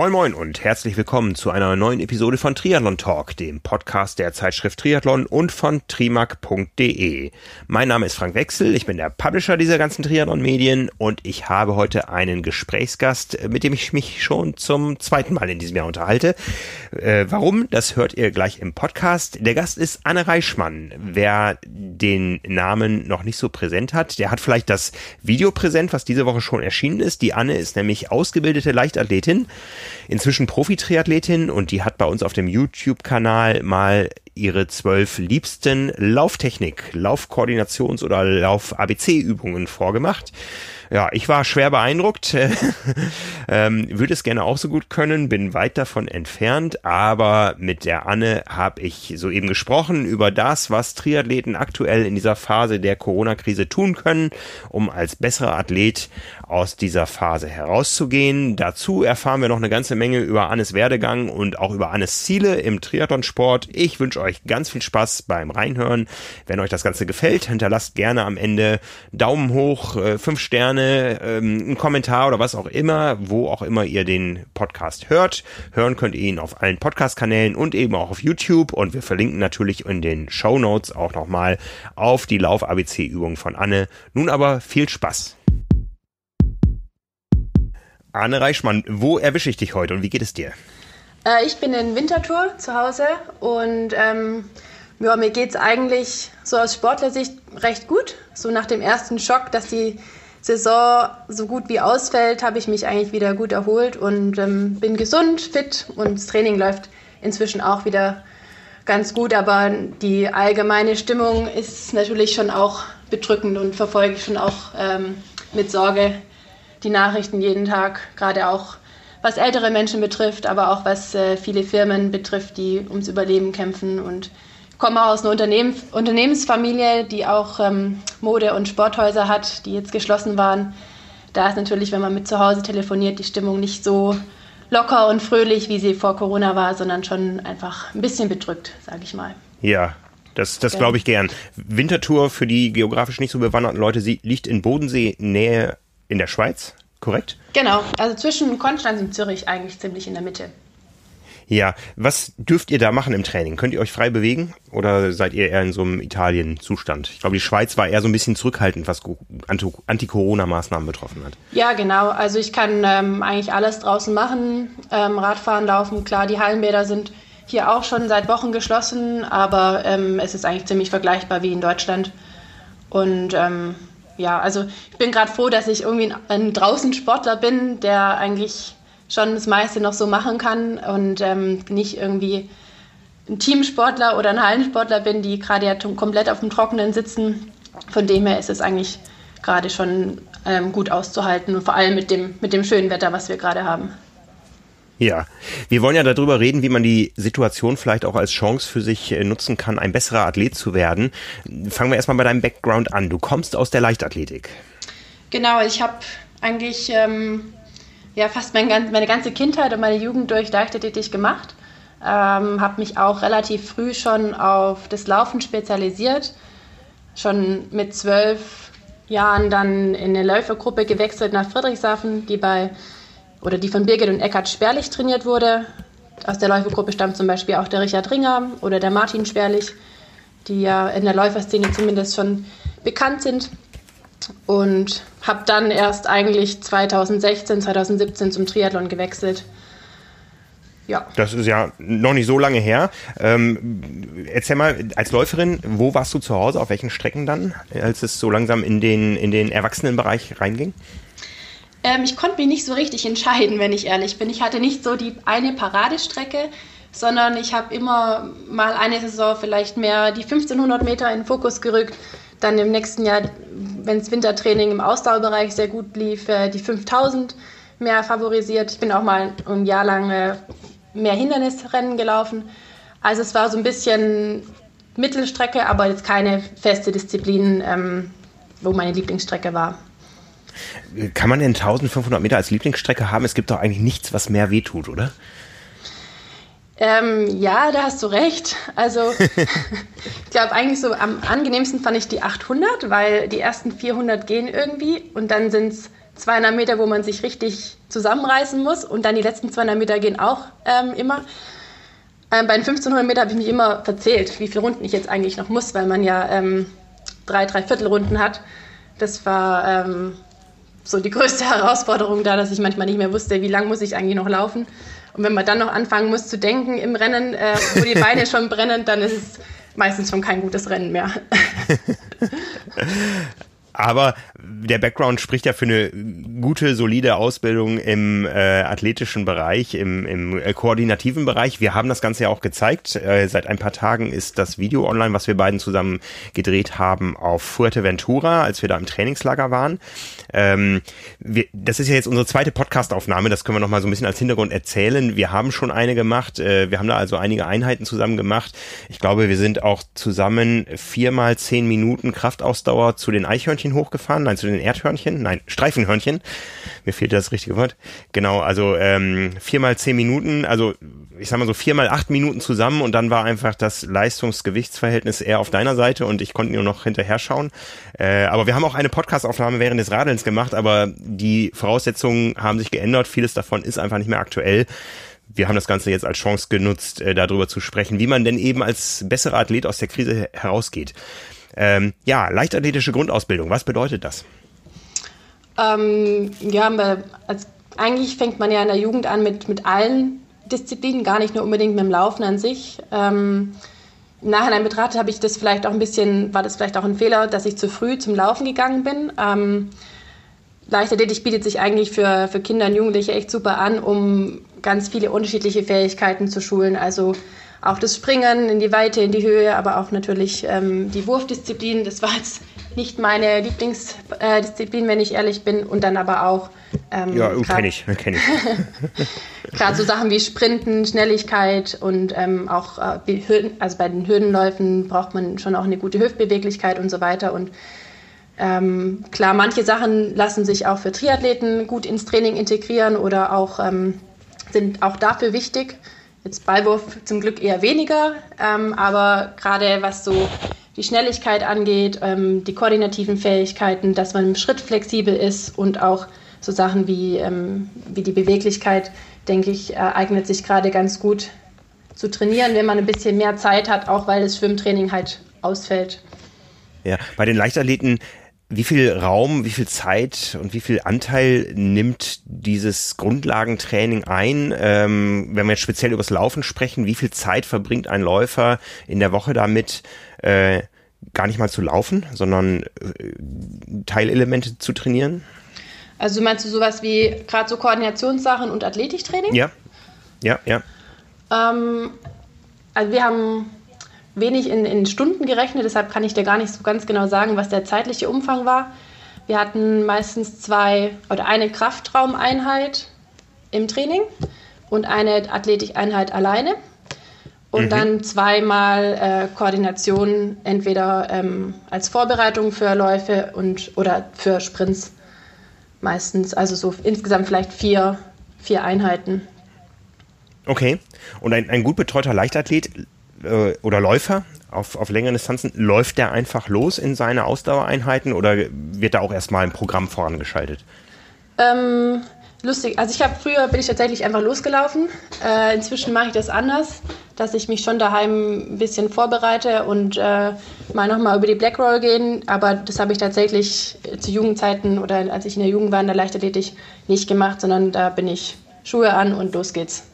Moin Moin und herzlich willkommen zu einer neuen Episode von Triathlon Talk, dem Podcast der Zeitschrift Triathlon und von trimac.de. Mein Name ist Frank Wechsel, ich bin der Publisher dieser ganzen Triathlon-Medien und ich habe heute einen Gesprächsgast, mit dem ich mich schon zum zweiten Mal in diesem Jahr unterhalte. Äh, warum? Das hört ihr gleich im Podcast. Der Gast ist Anne Reichmann. Wer den Namen noch nicht so präsent hat, der hat vielleicht das Video präsent, was diese Woche schon erschienen ist. Die Anne ist nämlich ausgebildete Leichtathletin inzwischen Profi-Triathletin und die hat bei uns auf dem YouTube-Kanal mal ihre zwölf liebsten Lauftechnik, Laufkoordinations- oder Lauf-ABC-Übungen vorgemacht. Ja, ich war schwer beeindruckt, ähm, würde es gerne auch so gut können, bin weit davon entfernt, aber mit der Anne habe ich soeben gesprochen über das, was Triathleten aktuell in dieser Phase der Corona-Krise tun können, um als besserer Athlet aus dieser Phase herauszugehen. Dazu erfahren wir noch eine ganze Menge über Annes Werdegang und auch über Annes Ziele im Triathlonsport. Ich wünsche euch ganz viel Spaß beim Reinhören. Wenn euch das Ganze gefällt, hinterlasst gerne am Ende Daumen hoch, äh, fünf Sterne, ähm, einen Kommentar oder was auch immer, wo auch immer ihr den Podcast hört. Hören könnt ihr ihn auf allen Podcast-Kanälen und eben auch auf YouTube und wir verlinken natürlich in den Show Notes auch nochmal auf die Lauf-ABC-Übung von Anne. Nun aber viel Spaß. Arne Reichmann, wo erwische ich dich heute und wie geht es dir? Äh, ich bin in Winterthur zu Hause und ähm, ja, mir geht es eigentlich so aus Sportlersicht recht gut. So nach dem ersten Schock, dass die Saison so gut wie ausfällt, habe ich mich eigentlich wieder gut erholt und ähm, bin gesund, fit und das Training läuft inzwischen auch wieder ganz gut. Aber die allgemeine Stimmung ist natürlich schon auch bedrückend und verfolge ich schon auch ähm, mit Sorge die Nachrichten jeden Tag, gerade auch was ältere Menschen betrifft, aber auch was äh, viele Firmen betrifft, die ums Überleben kämpfen. Und ich komme aus einer Unternehmen, Unternehmensfamilie, die auch ähm, Mode- und Sporthäuser hat, die jetzt geschlossen waren. Da ist natürlich, wenn man mit zu Hause telefoniert, die Stimmung nicht so locker und fröhlich, wie sie vor Corona war, sondern schon einfach ein bisschen bedrückt, sage ich mal. Ja, das, das glaube ich gern. Wintertour für die geografisch nicht so bewanderten Leute sie liegt in Bodensee Nähe in der Schweiz, korrekt? Genau, also zwischen Konstanz und Zürich eigentlich ziemlich in der Mitte. Ja, was dürft ihr da machen im Training? Könnt ihr euch frei bewegen oder seid ihr eher in so einem Italien-Zustand? Ich glaube, die Schweiz war eher so ein bisschen zurückhaltend, was Anti-Corona-Maßnahmen betroffen hat. Ja, genau. Also ich kann ähm, eigentlich alles draußen machen. Ähm, Radfahren, Laufen, klar, die Hallenbäder sind hier auch schon seit Wochen geschlossen, aber ähm, es ist eigentlich ziemlich vergleichbar wie in Deutschland. Und ähm, ja, also ich bin gerade froh, dass ich irgendwie ein, ein draußen Sportler bin, der eigentlich schon das meiste noch so machen kann und ähm, nicht irgendwie ein Teamsportler oder ein Hallensportler bin, die gerade ja komplett auf dem Trockenen sitzen. Von dem her ist es eigentlich gerade schon ähm, gut auszuhalten und vor allem mit dem, mit dem schönen Wetter, was wir gerade haben. Ja, wir wollen ja darüber reden, wie man die Situation vielleicht auch als Chance für sich äh, nutzen kann, ein besserer Athlet zu werden. Fangen wir erstmal bei deinem Background an. Du kommst aus der Leichtathletik. Genau, ich habe eigentlich ähm, ja, fast mein, meine ganze Kindheit und meine Jugend durch Leichtathletik gemacht. Ähm, habe mich auch relativ früh schon auf das Laufen spezialisiert. Schon mit zwölf Jahren dann in eine Läufergruppe gewechselt nach Friedrichshafen, die bei oder die von Birgit und Eckhard Sperlich trainiert wurde. Aus der Läufergruppe stammt zum Beispiel auch der Richard Ringer oder der Martin Sperlich, die ja in der Läuferszene zumindest schon bekannt sind. Und habe dann erst eigentlich 2016, 2017 zum Triathlon gewechselt. Ja. Das ist ja noch nicht so lange her. Ähm, erzähl mal, als Läuferin, wo warst du zu Hause, auf welchen Strecken dann, als es so langsam in den, in den Erwachsenenbereich reinging? Ähm, ich konnte mich nicht so richtig entscheiden, wenn ich ehrlich bin. Ich hatte nicht so die eine Paradestrecke, sondern ich habe immer mal eine Saison vielleicht mehr die 1500 Meter in den Fokus gerückt. Dann im nächsten Jahr, wenn das Wintertraining im Ausdauerbereich sehr gut lief, äh, die 5000 mehr favorisiert. Ich bin auch mal ein Jahr lang äh, mehr Hindernisrennen gelaufen. Also es war so ein bisschen Mittelstrecke, aber jetzt keine feste Disziplin, ähm, wo meine Lieblingsstrecke war. Kann man denn 1500 Meter als Lieblingsstrecke haben? Es gibt doch eigentlich nichts, was mehr wehtut, oder? Ähm, ja, da hast du recht. Also ich glaube eigentlich so am angenehmsten fand ich die 800, weil die ersten 400 gehen irgendwie und dann sind es 200 Meter, wo man sich richtig zusammenreißen muss und dann die letzten 200 Meter gehen auch ähm, immer. Ähm, bei den 1500 Meter habe ich mich immer verzählt, wie viele Runden ich jetzt eigentlich noch muss, weil man ja ähm, drei, drei Viertelrunden hat. Das war ähm, so die größte Herausforderung da, dass ich manchmal nicht mehr wusste, wie lang muss ich eigentlich noch laufen. Und wenn man dann noch anfangen muss zu denken im Rennen, äh, wo die Beine schon brennen, dann ist es meistens schon kein gutes Rennen mehr. Aber der Background spricht ja für eine gute, solide Ausbildung im äh, athletischen Bereich, im, im äh, koordinativen Bereich. Wir haben das Ganze ja auch gezeigt. Äh, seit ein paar Tagen ist das Video online, was wir beiden zusammen gedreht haben, auf Fuerteventura, als wir da im Trainingslager waren. Ähm, wir, das ist ja jetzt unsere zweite Podcastaufnahme, das können wir nochmal so ein bisschen als Hintergrund erzählen. Wir haben schon eine gemacht, äh, wir haben da also einige Einheiten zusammen gemacht. Ich glaube, wir sind auch zusammen viermal zehn Minuten Kraftausdauer zu den Eichhörnchen hochgefahren, nein, zu den Erdhörnchen, nein, Streifenhörnchen. Mir fehlt das richtige Wort. Genau, also ähm, viermal zehn Minuten, also ich sag mal so viermal acht Minuten zusammen und dann war einfach das Leistungsgewichtsverhältnis eher auf deiner Seite und ich konnte nur noch hinterher schauen. Äh, aber wir haben auch eine Podcastaufnahme während des Radelns gemacht, aber die Voraussetzungen haben sich geändert. Vieles davon ist einfach nicht mehr aktuell wir haben das Ganze jetzt als Chance genutzt, äh, darüber zu sprechen, wie man denn eben als besserer Athlet aus der Krise herausgeht. Ähm, ja, leichtathletische Grundausbildung, was bedeutet das? Ähm, ja, also eigentlich fängt man ja in der Jugend an mit, mit allen Disziplinen, gar nicht nur unbedingt mit dem Laufen an sich. Ähm, Im Nachhinein betrachtet habe ich das vielleicht auch ein bisschen, war das vielleicht auch ein Fehler, dass ich zu früh zum Laufen gegangen bin. Ähm, Leichtathletik bietet sich eigentlich für, für Kinder und Jugendliche echt super an, um ganz viele unterschiedliche Fähigkeiten zu schulen. Also auch das Springen in die Weite, in die Höhe, aber auch natürlich ähm, die Wurfdisziplin. Das war jetzt nicht meine Lieblingsdisziplin, wenn ich ehrlich bin. Und dann aber auch. Ähm, ja, kenne ich. Kenn ich. Gerade so Sachen wie Sprinten, Schnelligkeit und ähm, auch äh, Hürden, also bei den Hürdenläufen braucht man schon auch eine gute Hüftbeweglichkeit und so weiter. Und ähm, klar, manche Sachen lassen sich auch für Triathleten gut ins Training integrieren oder auch ähm, sind auch dafür wichtig. Jetzt Ballwurf zum Glück eher weniger, ähm, aber gerade was so die Schnelligkeit angeht, ähm, die koordinativen Fähigkeiten, dass man im Schritt flexibel ist und auch so Sachen wie, ähm, wie die Beweglichkeit, denke ich, eignet sich gerade ganz gut zu trainieren, wenn man ein bisschen mehr Zeit hat, auch weil das Schwimmtraining halt ausfällt. Ja, bei den Leichtathleten wie viel Raum, wie viel Zeit und wie viel Anteil nimmt dieses Grundlagentraining ein? Ähm, wenn wir jetzt speziell über das Laufen sprechen, wie viel Zeit verbringt ein Läufer in der Woche damit, äh, gar nicht mal zu laufen, sondern äh, Teilelemente zu trainieren? Also meinst du sowas wie gerade so Koordinationssachen und Athletiktraining? Ja, ja, ja. Ähm, also wir haben wenig in, in Stunden gerechnet, deshalb kann ich dir gar nicht so ganz genau sagen, was der zeitliche Umfang war. Wir hatten meistens zwei oder eine Kraftraumeinheit im Training und eine Athletikeinheit alleine. Und mhm. dann zweimal äh, Koordination, entweder ähm, als Vorbereitung für Läufe und, oder für Sprints meistens. Also so insgesamt vielleicht vier, vier Einheiten. Okay. Und ein, ein gut betreuter Leichtathlet äh, oder Läufer auf, auf längeren Distanzen, läuft der einfach los in seine Ausdauereinheiten oder wird da auch erstmal ein Programm vorangeschaltet? Ähm, lustig. Also ich habe früher bin ich tatsächlich einfach losgelaufen. Äh, inzwischen mache ich das anders, dass ich mich schon daheim ein bisschen vorbereite und äh, mal nochmal über die Blackroll gehen. Aber das habe ich tatsächlich zu Jugendzeiten oder als ich in der Jugend war in der Leichtathletik nicht gemacht, sondern da bin ich Schuhe an und los geht's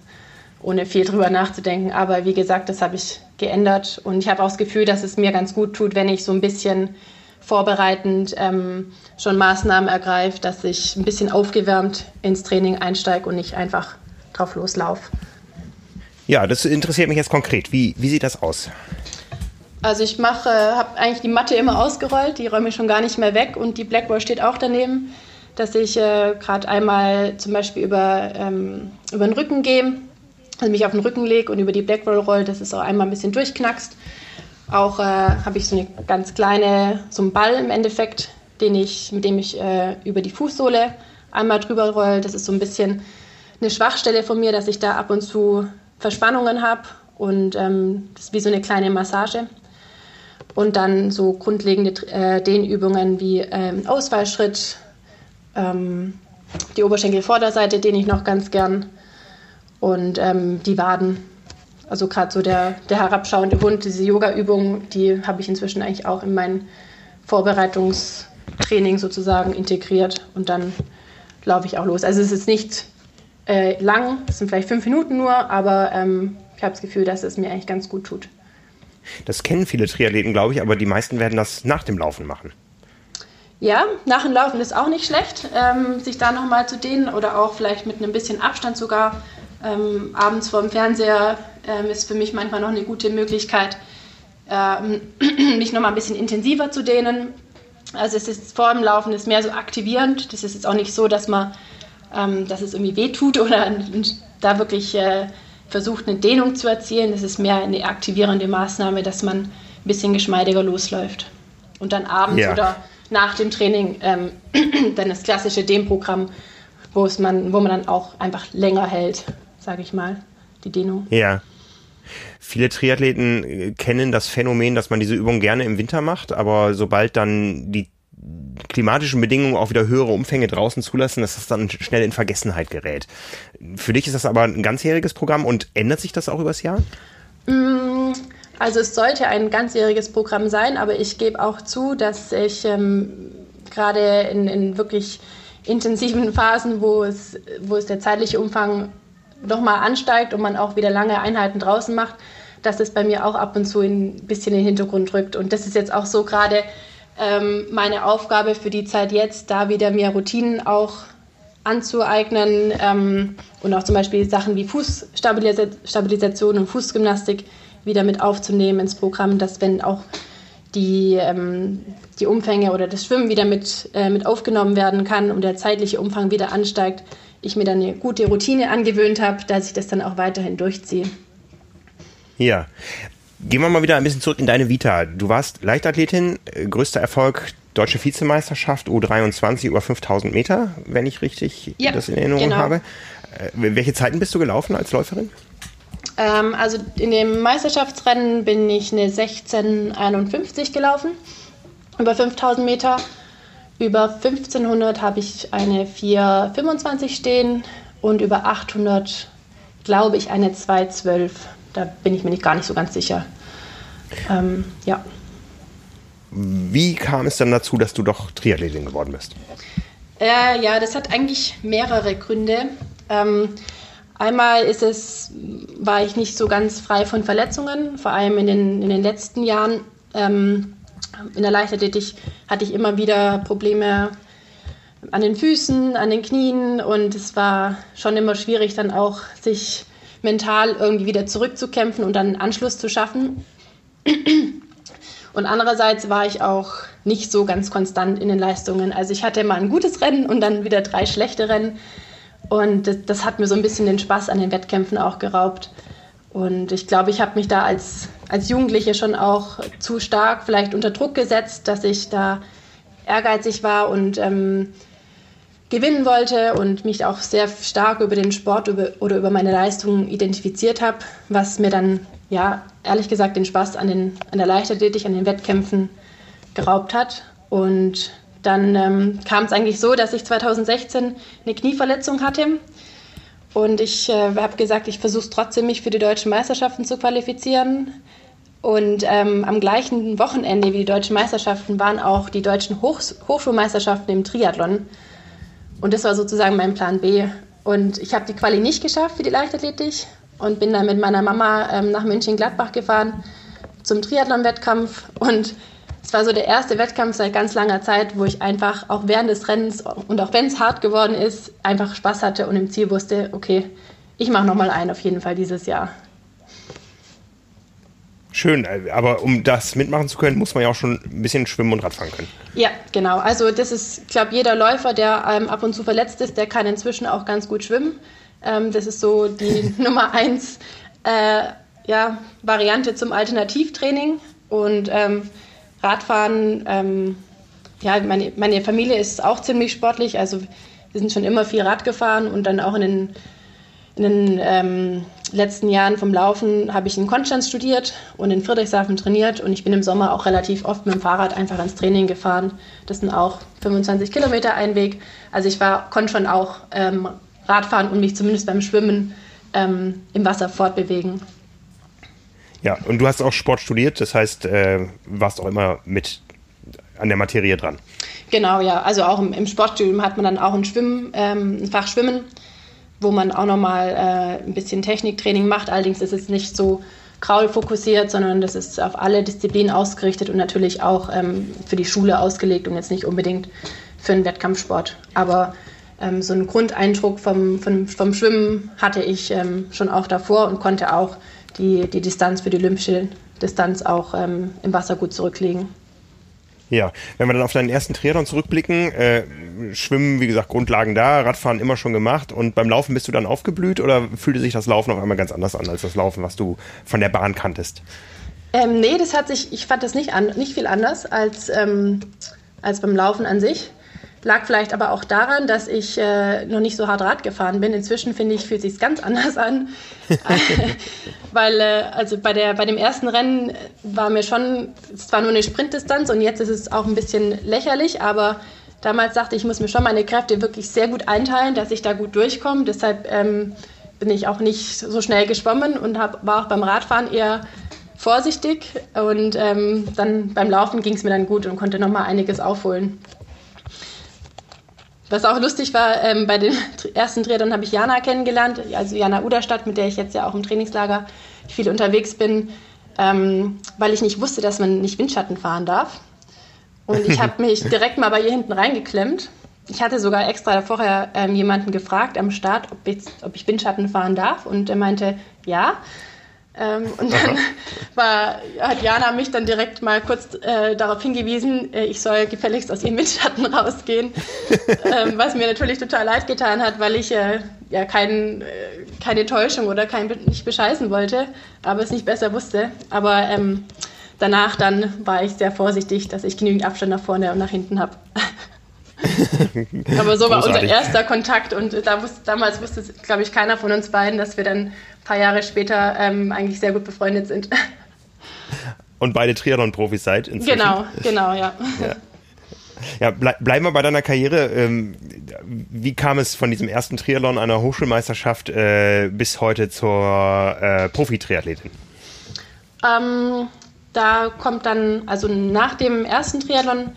ohne viel drüber nachzudenken. Aber wie gesagt, das habe ich geändert und ich habe auch das Gefühl, dass es mir ganz gut tut, wenn ich so ein bisschen vorbereitend ähm, schon Maßnahmen ergreife, dass ich ein bisschen aufgewärmt ins Training einsteige und nicht einfach drauf loslaufe. Ja, das interessiert mich jetzt konkret. Wie, wie sieht das aus? Also ich mache, habe eigentlich die Matte immer ausgerollt, die räume ich schon gar nicht mehr weg und die Blackboard steht auch daneben, dass ich äh, gerade einmal zum Beispiel über, ähm, über den Rücken gehe also mich auf den Rücken lege und über die Blackroll roll, dass es auch einmal ein bisschen durchknackst. Auch äh, habe ich so eine ganz kleine, so einen Ball im Endeffekt, den ich, mit dem ich äh, über die Fußsohle einmal drüber roll. Das ist so ein bisschen eine Schwachstelle von mir, dass ich da ab und zu Verspannungen habe und ähm, das ist wie so eine kleine Massage. Und dann so grundlegende äh, Dehnübungen wie ähm, Ausfallschritt, ähm, die Oberschenkelvorderseite dehne ich noch ganz gern und ähm, die Waden. Also gerade so der, der herabschauende Hund, diese Yoga-Übung, die habe ich inzwischen eigentlich auch in mein Vorbereitungstraining sozusagen integriert und dann laufe ich auch los. Also es ist nicht äh, lang, es sind vielleicht fünf Minuten nur, aber ähm, ich habe das Gefühl, dass es mir eigentlich ganz gut tut. Das kennen viele Triathleten, glaube ich, aber die meisten werden das nach dem Laufen machen. Ja, nach dem Laufen ist auch nicht schlecht, ähm, sich da nochmal zu dehnen oder auch vielleicht mit einem bisschen Abstand sogar. Ähm, abends vor dem Fernseher ähm, ist für mich manchmal noch eine gute Möglichkeit, ähm, mich nochmal ein bisschen intensiver zu dehnen. Also es ist vor dem Laufen ist mehr so aktivierend. Das ist jetzt auch nicht so, dass man, ähm, dass es irgendwie wehtut oder da wirklich äh, versucht, eine Dehnung zu erzielen. Das ist mehr eine aktivierende Maßnahme, dass man ein bisschen geschmeidiger losläuft. Und dann abends ja. oder nach dem Training ähm, dann das klassische Dehnprogramm, wo, man, wo man dann auch einfach länger hält, sage ich mal, die Dehnung. Ja. Viele Triathleten äh, kennen das Phänomen, dass man diese Übung gerne im Winter macht, aber sobald dann die klimatischen Bedingungen auch wieder höhere Umfänge draußen zulassen, dass das dann schnell in Vergessenheit gerät. Für dich ist das aber ein ganzjähriges Programm und ändert sich das auch übers Jahr? Mm, also es sollte ein ganzjähriges Programm sein, aber ich gebe auch zu, dass ich ähm, gerade in, in, wirklich intensiven Phasen, wo es, wo es der zeitliche Umfang nochmal ansteigt und man auch wieder lange Einheiten draußen macht, dass es bei mir auch ab und zu ein bisschen in den Hintergrund rückt. Und das ist jetzt auch so gerade ähm, meine Aufgabe für die Zeit jetzt, da wieder mehr Routinen auch anzueignen ähm, und auch zum Beispiel Sachen wie Fußstabilisation und Fußgymnastik wieder mit aufzunehmen ins Programm, dass wenn auch die, ähm, die Umfänge oder das Schwimmen wieder mit, äh, mit aufgenommen werden kann und der zeitliche Umfang wieder ansteigt, ich mir dann eine gute Routine angewöhnt habe, dass ich das dann auch weiterhin durchziehe. Ja, Gehen wir mal wieder ein bisschen zurück in deine Vita. Du warst Leichtathletin, äh, größter Erfolg Deutsche Vizemeisterschaft U23 über 5000 Meter, wenn ich richtig ja, das in Erinnerung genau. habe. Äh, welche Zeiten bist du gelaufen als Läuferin? Ähm, also in dem Meisterschaftsrennen bin ich eine 1651 gelaufen, über 5000 Meter. Über 1500 habe ich eine 425 stehen und über 800 glaube ich eine 212. Da bin ich mir nicht gar nicht so ganz sicher. Ähm, ja. Wie kam es dann dazu, dass du doch Triathletin geworden bist? Äh, ja, das hat eigentlich mehrere Gründe. Ähm, einmal ist es, war ich nicht so ganz frei von Verletzungen, vor allem in den, in den letzten Jahren. Ähm, in der Leichtathletik hatte ich immer wieder Probleme an den Füßen, an den Knien und es war schon immer schwierig, dann auch sich mental irgendwie wieder zurückzukämpfen und dann einen Anschluss zu schaffen. Und andererseits war ich auch nicht so ganz konstant in den Leistungen. Also ich hatte mal ein gutes Rennen und dann wieder drei schlechte Rennen. Und das, das hat mir so ein bisschen den Spaß an den Wettkämpfen auch geraubt. Und ich glaube, ich habe mich da als, als Jugendliche schon auch zu stark vielleicht unter Druck gesetzt, dass ich da ehrgeizig war und ähm, gewinnen wollte und mich auch sehr stark über den Sport über, oder über meine Leistungen identifiziert habe, was mir dann, ja, ehrlich gesagt, den Spaß an, den, an der Leichtathletik, an den Wettkämpfen geraubt hat. Und dann ähm, kam es eigentlich so, dass ich 2016 eine Knieverletzung hatte. Und ich äh, habe gesagt, ich versuche trotzdem, mich für die deutschen Meisterschaften zu qualifizieren. Und ähm, am gleichen Wochenende wie die deutschen Meisterschaften waren auch die deutschen Hochs Hochschulmeisterschaften im Triathlon. Und das war sozusagen mein Plan B. Und ich habe die Quali nicht geschafft für die Leichtathletik und bin dann mit meiner Mama ähm, nach München-Gladbach gefahren zum Triathlon-Wettkampf. Und es war so der erste Wettkampf seit ganz langer Zeit, wo ich einfach auch während des Rennens und auch wenn es hart geworden ist, einfach Spaß hatte und im Ziel wusste, okay, ich mache nochmal einen auf jeden Fall dieses Jahr. Schön, aber um das mitmachen zu können, muss man ja auch schon ein bisschen schwimmen und Radfahren können. Ja, genau. Also das ist, ich glaube, jeder Läufer, der ähm, ab und zu verletzt ist, der kann inzwischen auch ganz gut schwimmen. Ähm, das ist so die Nummer eins äh, ja, Variante zum Alternativtraining. Und ähm, Radfahren, ähm, ja, meine, meine Familie ist auch ziemlich sportlich. Also wir sind schon immer viel Rad gefahren und dann auch in den, in den ähm, letzten Jahren vom Laufen habe ich in Konstanz studiert und in Friedrichshafen trainiert und ich bin im Sommer auch relativ oft mit dem Fahrrad einfach ins Training gefahren. Das sind auch 25 Kilometer Einweg. Also ich war, konnte schon auch ähm, Radfahren und mich zumindest beim Schwimmen ähm, im Wasser fortbewegen. Ja, und du hast auch Sport studiert, das heißt, äh, warst auch immer mit an der Materie dran. Genau, ja. Also auch im, im Sportstudium hat man dann auch ein, Schwimmen, ähm, ein Fach Schwimmen, wo man auch nochmal äh, ein bisschen Techniktraining macht. Allerdings ist es nicht so kraulfokussiert, sondern das ist auf alle Disziplinen ausgerichtet und natürlich auch ähm, für die Schule ausgelegt und jetzt nicht unbedingt für den Wettkampfsport. Aber ähm, so einen Grundeindruck vom, vom, vom Schwimmen hatte ich ähm, schon auch davor und konnte auch die, die Distanz für die olympische Distanz auch ähm, im Wasser gut zurücklegen. Ja, wenn wir dann auf deinen ersten Triathlon zurückblicken, äh, Schwimmen, wie gesagt, Grundlagen da, Radfahren immer schon gemacht und beim Laufen bist du dann aufgeblüht oder fühlte sich das Laufen auf einmal ganz anders an als das Laufen, was du von der Bahn kanntest? Ähm, nee, das hat sich, ich fand das nicht, an, nicht viel anders als, ähm, als beim Laufen an sich. Lag vielleicht aber auch daran, dass ich äh, noch nicht so hart Rad gefahren bin. Inzwischen finde ich, fühlt sich ganz anders an. Weil äh, also bei, der, bei dem ersten Rennen war mir schon, es war nur eine Sprintdistanz und jetzt ist es auch ein bisschen lächerlich, aber damals dachte ich, ich muss mir schon meine Kräfte wirklich sehr gut einteilen, dass ich da gut durchkomme. Deshalb ähm, bin ich auch nicht so schnell geschwommen und hab, war auch beim Radfahren eher vorsichtig. Und ähm, dann beim Laufen ging es mir dann gut und konnte nochmal einiges aufholen. Was auch lustig war, ähm, bei den ersten Triathlon habe ich Jana kennengelernt, also Jana Uderstadt, mit der ich jetzt ja auch im Trainingslager viel unterwegs bin, ähm, weil ich nicht wusste, dass man nicht Windschatten fahren darf. Und ich habe mich direkt mal bei ihr hinten reingeklemmt. Ich hatte sogar extra vorher ähm, jemanden gefragt am Start, ob ich, ob ich Windschatten fahren darf. Und er meinte, ja. Ähm, und dann war, hat Jana mich dann direkt mal kurz äh, darauf hingewiesen, äh, ich soll gefälligst aus ihrem Windschatten rausgehen, ähm, was mir natürlich total leid getan hat, weil ich äh, ja kein, äh, keine Täuschung oder kein, nicht bescheißen wollte, aber es nicht besser wusste. Aber ähm, danach dann war ich sehr vorsichtig, dass ich genügend Abstand nach vorne und nach hinten habe. Aber so war unser erster Kontakt und da wusste, damals wusste, glaube ich, keiner von uns beiden, dass wir dann ein paar Jahre später ähm, eigentlich sehr gut befreundet sind. Und beide Triathlon-Profis seid inzwischen. Genau, genau, ja. ja. Ja, bleib, bleiben wir bei deiner Karriere. Ähm, wie kam es von diesem ersten Triathlon einer Hochschulmeisterschaft äh, bis heute zur äh, Profi-Triathletin? Ähm, da kommt dann, also nach dem ersten Triathlon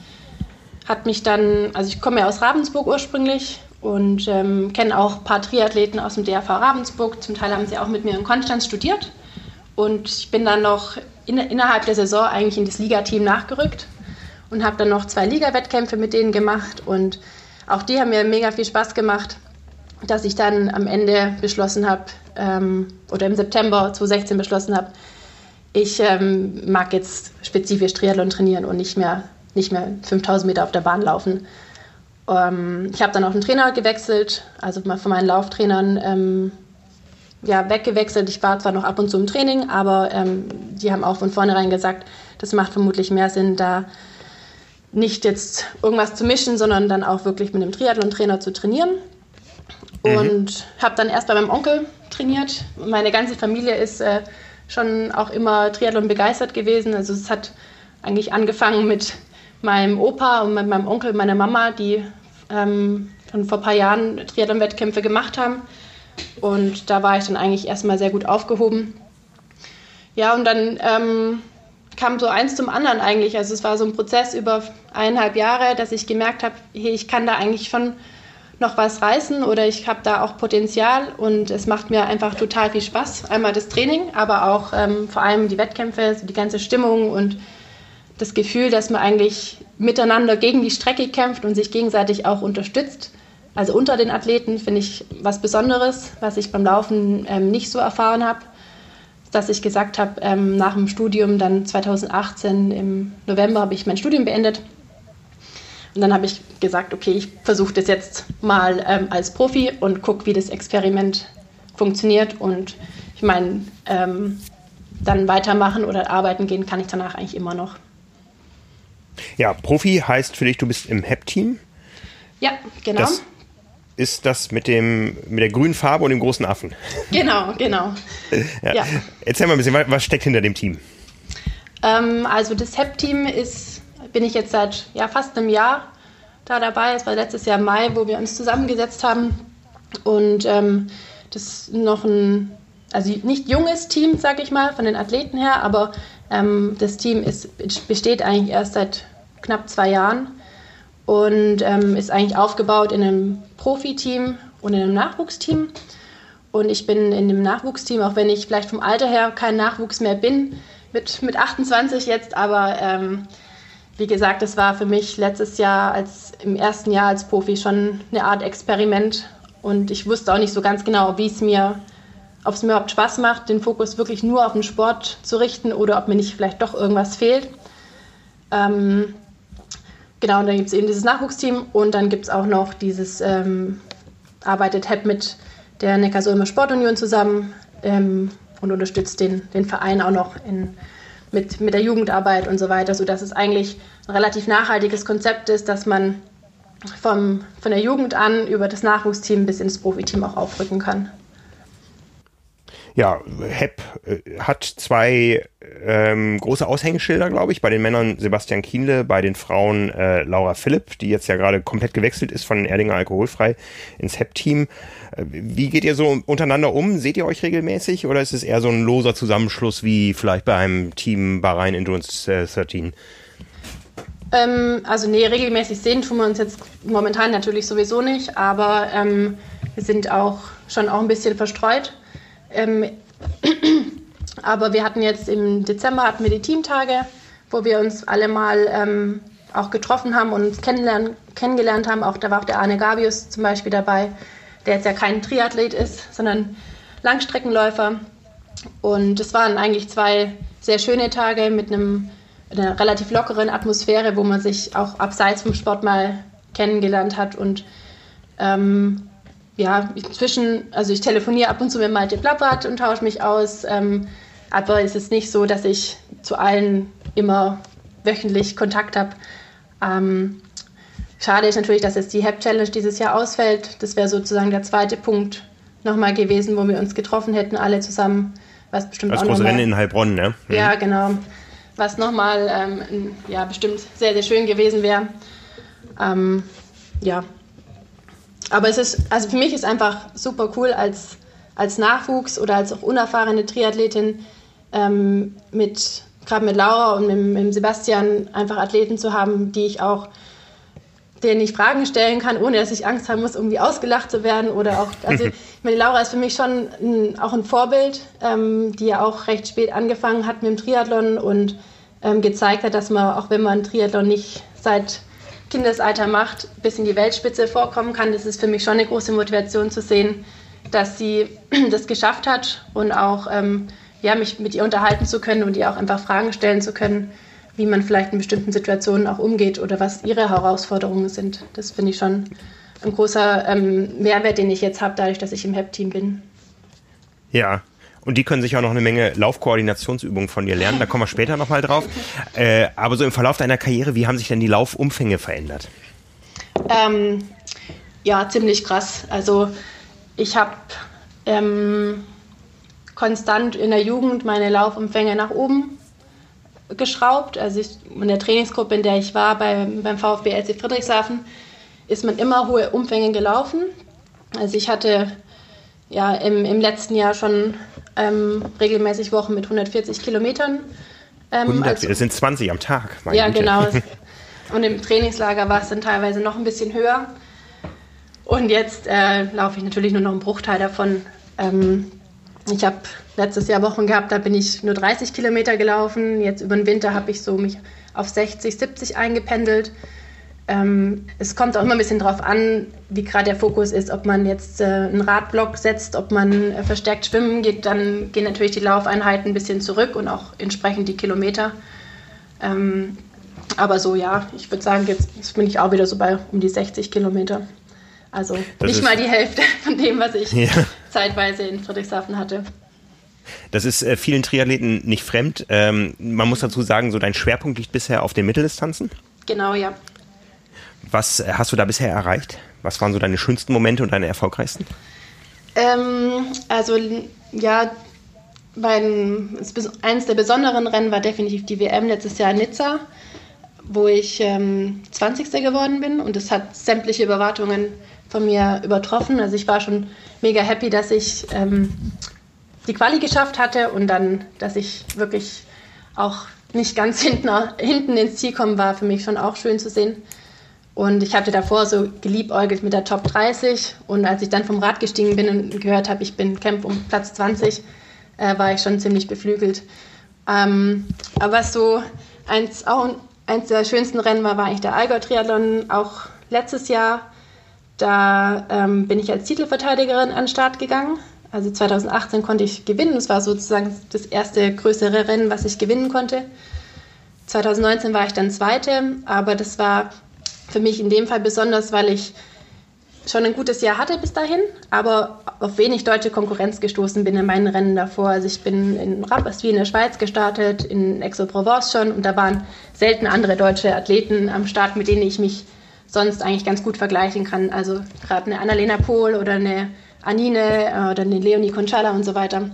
hat mich dann, also ich komme ja aus Ravensburg ursprünglich und ähm, kenne auch ein paar Triathleten aus dem DRV Ravensburg. Zum Teil haben sie auch mit mir in Konstanz studiert. Und ich bin dann noch in, innerhalb der Saison eigentlich in das Ligateam nachgerückt und habe dann noch zwei Liga-Wettkämpfe mit denen gemacht. Und auch die haben mir mega viel Spaß gemacht, dass ich dann am Ende beschlossen habe, ähm, oder im September 2016 beschlossen habe, ich ähm, mag jetzt spezifisch Triathlon trainieren und nicht mehr nicht mehr 5000 Meter auf der Bahn laufen. Ähm, ich habe dann auch einen Trainer gewechselt, also von meinen Lauftrainern ähm, ja, weggewechselt. Ich war zwar noch ab und zu im Training, aber ähm, die haben auch von vornherein gesagt, das macht vermutlich mehr Sinn, da nicht jetzt irgendwas zu mischen, sondern dann auch wirklich mit einem Triathlon-Trainer zu trainieren. Mhm. Und habe dann erst bei meinem Onkel trainiert. Meine ganze Familie ist äh, schon auch immer Triathlon begeistert gewesen. Also es hat eigentlich angefangen mit meinem Opa und mit meinem Onkel, meiner Mama, die ähm, schon vor ein paar Jahren Triathlon-Wettkämpfe gemacht haben. Und da war ich dann eigentlich erstmal sehr gut aufgehoben. Ja, und dann ähm, kam so eins zum anderen eigentlich. Also es war so ein Prozess über eineinhalb Jahre, dass ich gemerkt habe, hey, ich kann da eigentlich schon noch was reißen oder ich habe da auch Potenzial und es macht mir einfach total viel Spaß. Einmal das Training, aber auch ähm, vor allem die Wettkämpfe, so die ganze Stimmung und das Gefühl, dass man eigentlich miteinander gegen die Strecke kämpft und sich gegenseitig auch unterstützt. Also unter den Athleten finde ich was Besonderes, was ich beim Laufen ähm, nicht so erfahren habe. Dass ich gesagt habe, ähm, nach dem Studium, dann 2018 im November habe ich mein Studium beendet. Und dann habe ich gesagt, okay, ich versuche das jetzt mal ähm, als Profi und gucke, wie das Experiment funktioniert. Und ich meine, ähm, dann weitermachen oder arbeiten gehen kann ich danach eigentlich immer noch. Ja, Profi heißt für dich, du bist im HEP-Team. Ja, genau. Das ist das mit dem mit der grünen Farbe und dem großen Affen. Genau, genau. ja. ja. Erzähl mal ein bisschen, was steckt hinter dem Team? Ähm, also das HEP-Team ist, bin ich jetzt seit ja, fast einem Jahr da dabei. Es war letztes Jahr Mai, wo wir uns zusammengesetzt haben. Und ähm, das ist noch ein, also nicht junges Team, sag ich mal, von den Athleten her, aber ähm, das Team ist, besteht eigentlich erst seit knapp zwei Jahren und ähm, ist eigentlich aufgebaut in einem Profiteam und in einem Nachwuchsteam. Und ich bin in dem Nachwuchsteam, auch wenn ich vielleicht vom Alter her kein Nachwuchs mehr bin, mit, mit 28 jetzt, aber ähm, wie gesagt, es war für mich letztes Jahr als im ersten Jahr als Profi schon eine Art Experiment und ich wusste auch nicht so ganz genau, wie es mir, ob es mir überhaupt Spaß macht, den Fokus wirklich nur auf den Sport zu richten oder ob mir nicht vielleicht doch irgendwas fehlt. Ähm, genau, und dann gibt es eben dieses Nachwuchsteam und dann gibt es auch noch dieses, ähm, arbeitet HEP mit der Neckarsulmer Sportunion zusammen ähm, und unterstützt den, den Verein auch noch in, mit, mit der Jugendarbeit und so weiter, sodass es eigentlich ein relativ nachhaltiges Konzept ist, dass man vom, von der Jugend an über das Nachwuchsteam bis ins Profiteam auch aufrücken kann. Ja, HEP äh, hat zwei ähm, große Aushängeschilder, glaube ich. Bei den Männern Sebastian Kienle, bei den Frauen äh, Laura Philipp, die jetzt ja gerade komplett gewechselt ist von Erdinger Alkoholfrei ins HEP-Team. Äh, wie geht ihr so untereinander um? Seht ihr euch regelmäßig oder ist es eher so ein loser Zusammenschluss wie vielleicht bei einem Team Bahrain Endurance äh, 13? Ähm, also nee, regelmäßig sehen tun wir uns jetzt momentan natürlich sowieso nicht, aber ähm, wir sind auch schon auch ein bisschen verstreut. Ähm, aber wir hatten jetzt im Dezember hatten wir die Teamtage, wo wir uns alle mal ähm, auch getroffen haben und uns kennengelernt haben. Auch da war auch der Arne Gabius zum Beispiel dabei, der jetzt ja kein Triathlet ist, sondern Langstreckenläufer. Und es waren eigentlich zwei sehr schöne Tage mit einem einer relativ lockeren Atmosphäre, wo man sich auch abseits vom Sport mal kennengelernt hat und ähm, ja, inzwischen, also ich telefoniere ab und zu mit Malte Plappert und tausche mich aus, ähm, aber es ist nicht so, dass ich zu allen immer wöchentlich Kontakt habe. Ähm, schade ist natürlich, dass jetzt die HEP Challenge dieses Jahr ausfällt. Das wäre sozusagen der zweite Punkt nochmal gewesen, wo wir uns getroffen hätten, alle zusammen. Was bestimmt das auch große Rennen in Heilbronn, ne? Mhm. Ja, genau was nochmal ähm, ja, bestimmt sehr, sehr schön gewesen wäre. Ähm, ja. Aber es ist, also für mich ist einfach super cool als, als Nachwuchs oder als auch unerfahrene Triathletin ähm, mit, gerade mit Laura und mit, mit Sebastian einfach Athleten zu haben, die ich auch denen ich Fragen stellen kann, ohne dass ich Angst haben muss, irgendwie ausgelacht zu werden. Oder auch, also ich meine, Laura ist für mich schon ein, auch ein Vorbild, ähm, die ja auch recht spät angefangen hat mit dem Triathlon und ähm, gezeigt hat, dass man, auch wenn man Triathlon nicht seit Kindesalter macht, bis in die Weltspitze vorkommen kann. Das ist für mich schon eine große Motivation zu sehen, dass sie das geschafft hat und auch ähm, ja, mich mit ihr unterhalten zu können und ihr auch einfach Fragen stellen zu können wie man vielleicht in bestimmten Situationen auch umgeht oder was ihre Herausforderungen sind. Das finde ich schon ein großer ähm, Mehrwert, den ich jetzt habe, dadurch, dass ich im HEP-Team bin. Ja, und die können sich auch noch eine Menge Laufkoordinationsübungen von dir lernen. Da kommen wir später nochmal drauf. Äh, aber so im Verlauf deiner Karriere, wie haben sich denn die Laufumfänge verändert? Ähm, ja, ziemlich krass. Also ich habe ähm, konstant in der Jugend meine Laufumfänge nach oben geschraubt. Also ich, in der Trainingsgruppe, in der ich war bei, beim VfB LC Friedrichshafen, ist man immer hohe Umfänge gelaufen. Also ich hatte ja im, im letzten Jahr schon ähm, regelmäßig Wochen mit 140 Kilometern. Ähm, 100, also, das sind 20 am Tag. Ja, Güte. genau. Und im Trainingslager war es dann teilweise noch ein bisschen höher. Und jetzt äh, laufe ich natürlich nur noch einen Bruchteil davon. Ähm, ich habe letztes Jahr Wochen gehabt, da bin ich nur 30 Kilometer gelaufen. Jetzt über den Winter habe ich so mich auf 60, 70 eingependelt. Ähm, es kommt auch immer ein bisschen darauf an, wie gerade der Fokus ist, ob man jetzt äh, einen Radblock setzt, ob man äh, verstärkt schwimmen geht, dann gehen natürlich die Laufeinheiten ein bisschen zurück und auch entsprechend die Kilometer. Ähm, aber so ja, ich würde sagen, jetzt bin ich auch wieder so bei um die 60 Kilometer. Also das nicht mal die Hälfte von dem, was ich ja. zeitweise in Friedrichshafen hatte. Das ist äh, vielen Triathleten nicht fremd. Ähm, man muss dazu sagen, so dein Schwerpunkt liegt bisher auf den Mitteldistanzen. Genau, ja. Was äh, hast du da bisher erreicht? Was waren so deine schönsten Momente und deine erfolgreichsten? Ähm, also ja, mein, eines der besonderen Rennen war definitiv die WM letztes Jahr in Nizza, wo ich ähm, 20. geworden bin und es hat sämtliche Überwartungen von mir übertroffen. Also ich war schon mega happy, dass ich ähm, die Quali geschafft hatte und dann, dass ich wirklich auch nicht ganz hinten, hinten ins Ziel kommen, war für mich schon auch schön zu sehen. Und ich hatte davor so geliebäugelt mit der Top 30 und als ich dann vom Rad gestiegen bin und gehört habe, ich bin Camp um Platz 20, äh, war ich schon ziemlich beflügelt. Ähm, aber so eins, auch eins der schönsten Rennen war, war eigentlich der Allgäu-Triathlon, auch letztes Jahr. Da ähm, bin ich als Titelverteidigerin an den Start gegangen. Also 2018 konnte ich gewinnen. Das war sozusagen das erste größere Rennen, was ich gewinnen konnte. 2019 war ich dann Zweite, aber das war für mich in dem Fall besonders, weil ich schon ein gutes Jahr hatte bis dahin, aber auf wenig deutsche Konkurrenz gestoßen bin in meinen Rennen davor. Also ich bin in Rapperswil in der Schweiz gestartet, in Aix-en-Provence schon und da waren selten andere deutsche Athleten am Start, mit denen ich mich sonst eigentlich ganz gut vergleichen kann. Also gerade eine Annalena Pohl oder eine Anine äh, oder eine Leonie Conchala und so weiter.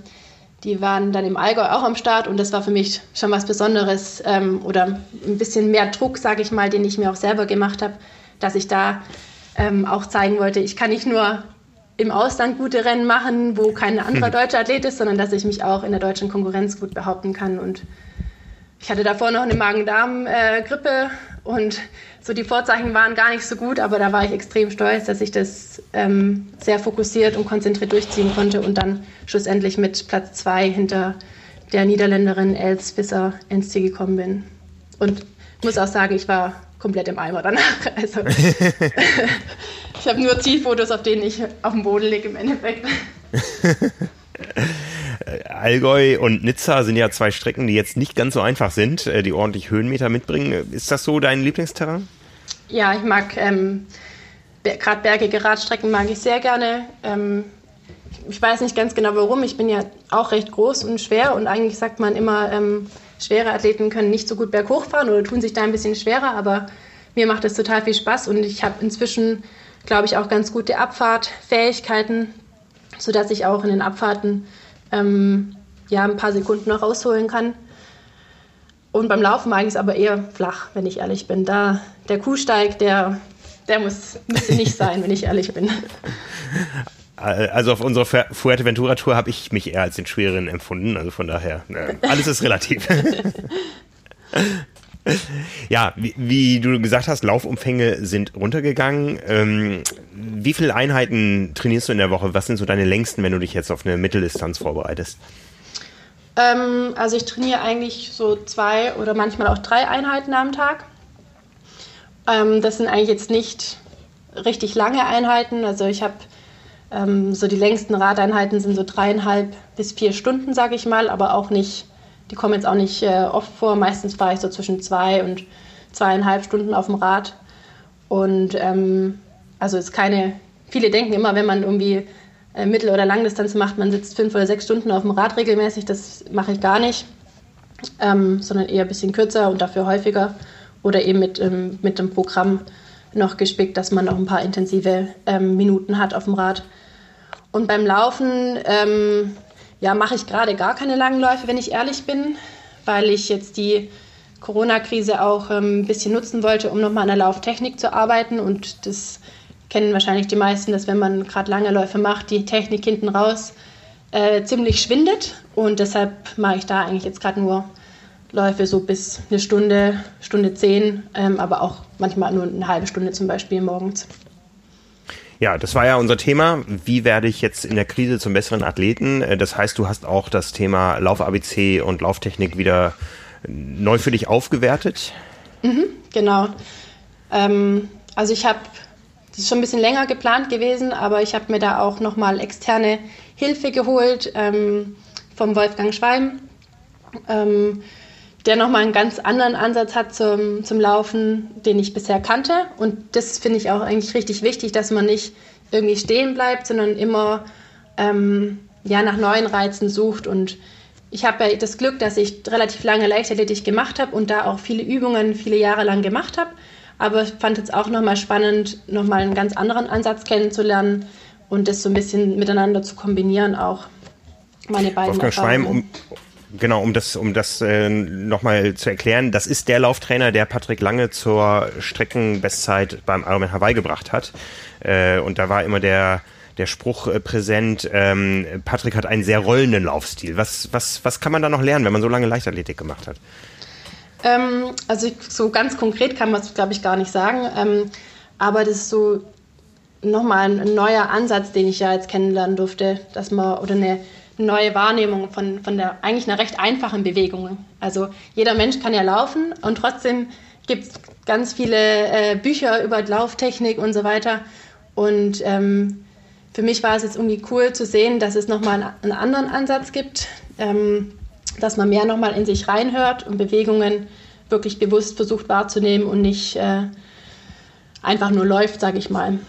Die waren dann im Allgäu auch am Start und das war für mich schon was Besonderes ähm, oder ein bisschen mehr Druck, sage ich mal, den ich mir auch selber gemacht habe, dass ich da ähm, auch zeigen wollte, ich kann nicht nur im Ausland gute Rennen machen, wo kein anderer deutscher Athlet ist, sondern dass ich mich auch in der deutschen Konkurrenz gut behaupten kann. Und ich hatte davor noch eine Magen-Darm-Grippe äh, und so die Vorzeichen waren gar nicht so gut, aber da war ich extrem stolz, dass ich das ähm, sehr fokussiert und konzentriert durchziehen konnte und dann schlussendlich mit Platz zwei hinter der Niederländerin Els Visser ins Ziel gekommen bin. Und ich muss auch sagen, ich war komplett im Eimer danach. Also ich habe nur Zielfotos, auf denen ich auf dem Boden liege im Endeffekt. Allgäu und Nizza sind ja zwei Strecken, die jetzt nicht ganz so einfach sind, äh, die ordentlich Höhenmeter mitbringen. Ist das so dein Lieblingsterrain? Ja, ich mag ähm, gerade bergige Radstrecken mag ich sehr gerne. Ähm, ich weiß nicht ganz genau warum. Ich bin ja auch recht groß und schwer und eigentlich sagt man immer, ähm, schwere Athleten können nicht so gut berghoch fahren oder tun sich da ein bisschen schwerer, aber mir macht das total viel Spaß und ich habe inzwischen, glaube ich, auch ganz gute Abfahrtfähigkeiten, sodass ich auch in den Abfahrten ähm, ja, ein paar Sekunden noch rausholen kann. Und beim Laufen mag ich es aber eher flach, wenn ich ehrlich bin. Da der Kuhsteig, der, der muss, müsste nicht sein, wenn ich ehrlich bin. Also auf unserer Fuerteventura-Tour habe ich mich eher als den Schwereren empfunden. Also von daher, äh, alles ist relativ. ja, wie, wie, du gesagt hast, Laufumfänge sind runtergegangen. Ähm, wie viele Einheiten trainierst du in der Woche? Was sind so deine längsten, wenn du dich jetzt auf eine Mitteldistanz vorbereitest? Ähm, also ich trainiere eigentlich so zwei oder manchmal auch drei Einheiten am Tag. Ähm, das sind eigentlich jetzt nicht richtig lange Einheiten. Also ich habe ähm, so die längsten Radeinheiten sind so dreieinhalb bis vier Stunden, sage ich mal, aber auch nicht, die kommen jetzt auch nicht äh, oft vor. Meistens fahre ich so zwischen zwei und zweieinhalb Stunden auf dem Rad. Und ähm, also ist keine, viele denken immer, wenn man irgendwie äh, Mittel- oder Langdistanz macht, man sitzt fünf oder sechs Stunden auf dem Rad regelmäßig. Das mache ich gar nicht, ähm, sondern eher ein bisschen kürzer und dafür häufiger oder eben mit, ähm, mit dem Programm noch gespickt, dass man noch ein paar intensive ähm, Minuten hat auf dem Rad. Und beim Laufen ähm, ja, mache ich gerade gar keine langen Läufe, wenn ich ehrlich bin, weil ich jetzt die Corona-Krise auch ähm, ein bisschen nutzen wollte, um nochmal an der Lauftechnik zu arbeiten. Und das kennen wahrscheinlich die meisten, dass wenn man gerade lange Läufe macht, die Technik hinten raus äh, ziemlich schwindet. Und deshalb mache ich da eigentlich jetzt gerade nur Läufe so bis eine Stunde, Stunde zehn, ähm, aber auch manchmal nur eine halbe Stunde zum Beispiel morgens. Ja, das war ja unser Thema. Wie werde ich jetzt in der Krise zum besseren Athleten? Äh, das heißt, du hast auch das Thema Lauf-ABC und Lauftechnik wieder neu für dich aufgewertet? Mhm, genau. Ähm, also ich habe, das ist schon ein bisschen länger geplant gewesen, aber ich habe mir da auch nochmal externe Hilfe geholt ähm, vom Wolfgang Schweim. Ähm, der nochmal einen ganz anderen Ansatz hat zum, zum Laufen, den ich bisher kannte. Und das finde ich auch eigentlich richtig wichtig, dass man nicht irgendwie stehen bleibt, sondern immer ähm, ja, nach neuen Reizen sucht. Und ich habe ja das Glück, dass ich relativ lange Leichtathletik gemacht habe und da auch viele Übungen viele Jahre lang gemacht habe. Aber ich fand es auch nochmal spannend, nochmal einen ganz anderen Ansatz kennenzulernen und das so ein bisschen miteinander zu kombinieren auch. Meine beiden Wolfgang Schweim, um, genau, um das, um das äh, nochmal zu erklären, das ist der Lauftrainer, der Patrick Lange zur Streckenbestzeit beim Ironman Hawaii gebracht hat. Äh, und da war immer der der Spruch äh, präsent, ähm, Patrick hat einen sehr rollenden Laufstil. Was, was, was kann man da noch lernen, wenn man so lange Leichtathletik gemacht hat? Ähm, also ich, so ganz konkret kann man es, glaube ich, gar nicht sagen. Ähm, aber das ist so nochmal ein neuer Ansatz, den ich ja jetzt kennenlernen durfte, dass man, oder eine neue Wahrnehmung von, von der eigentlich einer recht einfachen Bewegung. Also jeder Mensch kann ja laufen und trotzdem gibt es ganz viele äh, Bücher über Lauftechnik und so weiter. Und ähm, für mich war es jetzt irgendwie cool zu sehen, dass es nochmal einen anderen Ansatz gibt, ähm, dass man mehr nochmal in sich reinhört und Bewegungen wirklich bewusst versucht wahrzunehmen und nicht äh, einfach nur läuft, sage ich mal.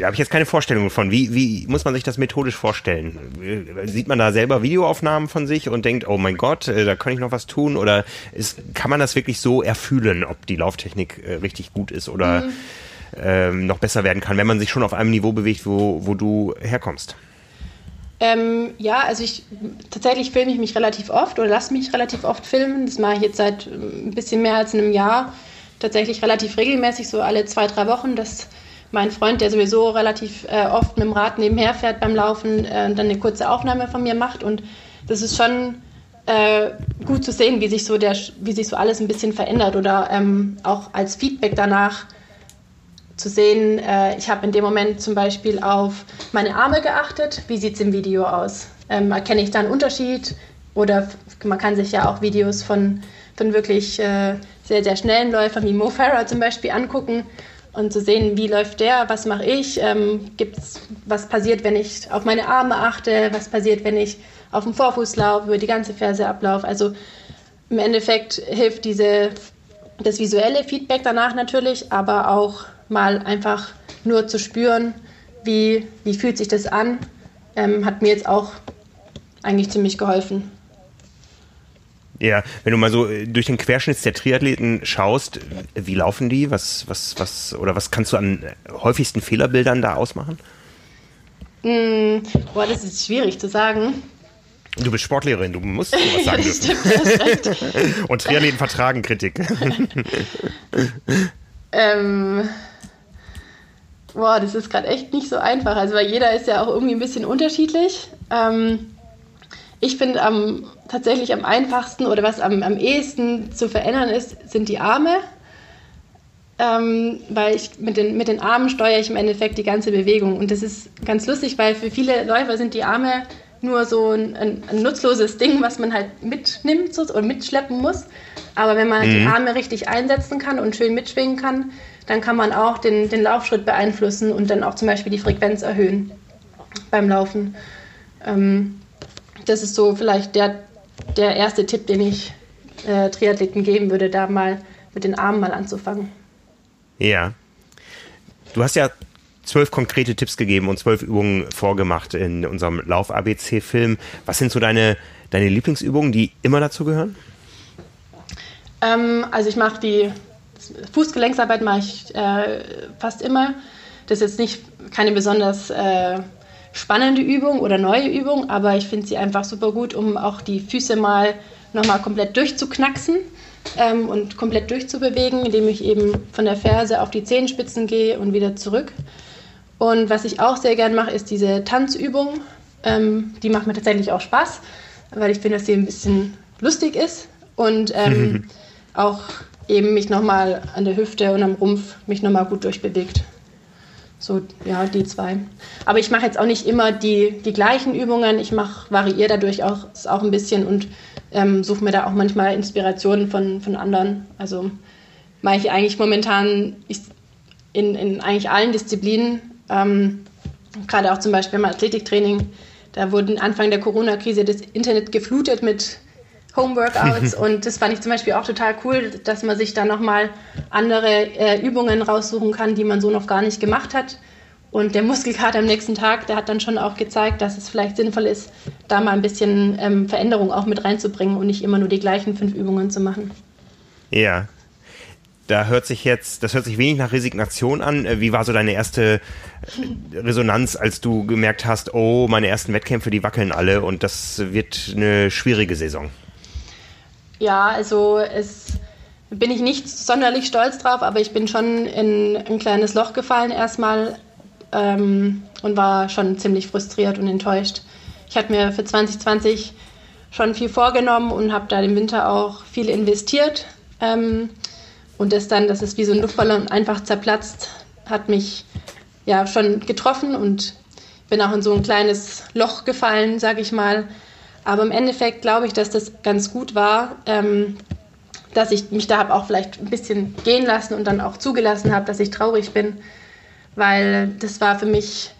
Da habe ich jetzt keine Vorstellung von. Wie, wie muss man sich das methodisch vorstellen? Sieht man da selber Videoaufnahmen von sich und denkt, oh mein Gott, äh, da kann ich noch was tun? Oder ist, kann man das wirklich so erfühlen, ob die Lauftechnik äh, richtig gut ist oder mhm ähm, noch besser werden kann, wenn man sich schon auf einem Niveau bewegt, wo, wo du herkommst? Ähm, ja, also ich tatsächlich filme ich mich relativ oft oder lasse mich relativ oft filmen. Das mache ich jetzt seit ähm, ein bisschen mehr als einem Jahr. Tatsächlich relativ regelmäßig, so alle zwei, drei Wochen, dass mein Freund, der sowieso relativ äh, oft mit dem Rad nebenher fährt beim Laufen, äh, dann eine kurze Aufnahme von mir macht. Und das ist schon äh, gut zu sehen, wie sich so der, wie sich so alles ein bisschen verändert oder ähm, auch als Feedback danach zu sehen, äh, ich habe in dem Moment zum Beispiel auf meine Arme geachtet, wie sieht es im Video aus? Ähm, erkenne ich da einen Unterschied? Oder man kann sich ja auch Videos von, von wirklich äh, sehr, sehr schnellen Läufern wie Mo Farah zum Beispiel angucken und zu sehen, wie läuft der, was mache ich, ähm, gibt's, was passiert, wenn ich auf meine Arme achte, was passiert, wenn ich auf dem Vorfuß laufe, über die ganze Ferse ablaufe. Also im Endeffekt hilft diese, das visuelle Feedback danach natürlich, aber auch mal einfach nur zu spüren, wie, wie fühlt sich das an, ähm, hat mir jetzt auch eigentlich ziemlich geholfen. Ja, wenn du mal so äh, durch den Querschnitt der Triathleten schaust, wie laufen die? Was, was, was, oder was kannst du an häufigsten Fehlerbildern da ausmachen? Mm, boah, das ist schwierig zu sagen. Du bist Sportlehrerin, du musst was sagen dürfen. Und Triathleten vertragen Kritik. ähm, Boah, das ist gerade echt nicht so einfach. Also, weil jeder ist ja auch irgendwie ein bisschen unterschiedlich. Ähm, ich finde am, tatsächlich am einfachsten oder was am, am ehesten zu verändern ist, sind die Arme. Ähm, weil ich mit den, mit den Armen steuere ich im Endeffekt die ganze Bewegung. Und das ist ganz lustig, weil für viele Läufer sind die Arme nur so ein, ein, ein nutzloses Ding, was man halt mitnimmt so, oder mitschleppen muss. Aber wenn man mhm. die Arme richtig einsetzen kann und schön mitschwingen kann, dann kann man auch den, den Laufschritt beeinflussen und dann auch zum Beispiel die Frequenz erhöhen beim Laufen. Ähm, das ist so vielleicht der, der erste Tipp, den ich äh, Triathleten geben würde, da mal mit den Armen mal anzufangen. Ja. Du hast ja zwölf konkrete Tipps gegeben und zwölf Übungen vorgemacht in unserem Lauf-ABC-Film. Was sind so deine, deine Lieblingsübungen, die immer dazu gehören? Ähm, also ich mache die Fußgelenksarbeit mache ich äh, fast immer. Das ist jetzt nicht keine besonders äh, spannende Übung oder neue Übung, aber ich finde sie einfach super gut, um auch die Füße mal nochmal komplett durchzuknacksen ähm, und komplett durchzubewegen, indem ich eben von der Ferse auf die Zehenspitzen gehe und wieder zurück. Und was ich auch sehr gern mache, ist diese Tanzübung. Ähm, die macht mir tatsächlich auch Spaß, weil ich finde, dass sie ein bisschen lustig ist und ähm, auch eben mich nochmal an der Hüfte und am Rumpf mich nochmal gut durchbewegt. So, ja, die zwei. Aber ich mache jetzt auch nicht immer die, die gleichen Übungen. Ich mache, variiere dadurch auch, auch ein bisschen und ähm, suche mir da auch manchmal Inspirationen von, von anderen. Also mache ich eigentlich momentan in, in eigentlich allen Disziplinen, ähm, gerade auch zum Beispiel im Athletiktraining, da wurden Anfang der Corona-Krise das Internet geflutet mit Homeworkouts und das fand ich zum Beispiel auch total cool, dass man sich da nochmal andere äh, Übungen raussuchen kann, die man so noch gar nicht gemacht hat. Und der Muskelkater am nächsten Tag, der hat dann schon auch gezeigt, dass es vielleicht sinnvoll ist, da mal ein bisschen ähm, Veränderung auch mit reinzubringen und nicht immer nur die gleichen fünf Übungen zu machen. Ja. da hört sich jetzt, das hört sich wenig nach Resignation an. Äh, wie war so deine erste äh, Resonanz, als du gemerkt hast, oh, meine ersten Wettkämpfe, die wackeln alle und das wird eine schwierige Saison? Ja, also es bin ich nicht sonderlich stolz drauf, aber ich bin schon in ein kleines Loch gefallen erstmal ähm, und war schon ziemlich frustriert und enttäuscht. Ich hatte mir für 2020 schon viel vorgenommen und habe da im Winter auch viel investiert. Ähm, und das dann, dass es wie so ein Luftballon einfach zerplatzt, hat mich ja schon getroffen und bin auch in so ein kleines Loch gefallen, sage ich mal. Aber im Endeffekt glaube ich, dass das ganz gut war, ähm, dass ich mich da habe auch vielleicht ein bisschen gehen lassen und dann auch zugelassen habe, dass ich traurig bin, weil das war für mich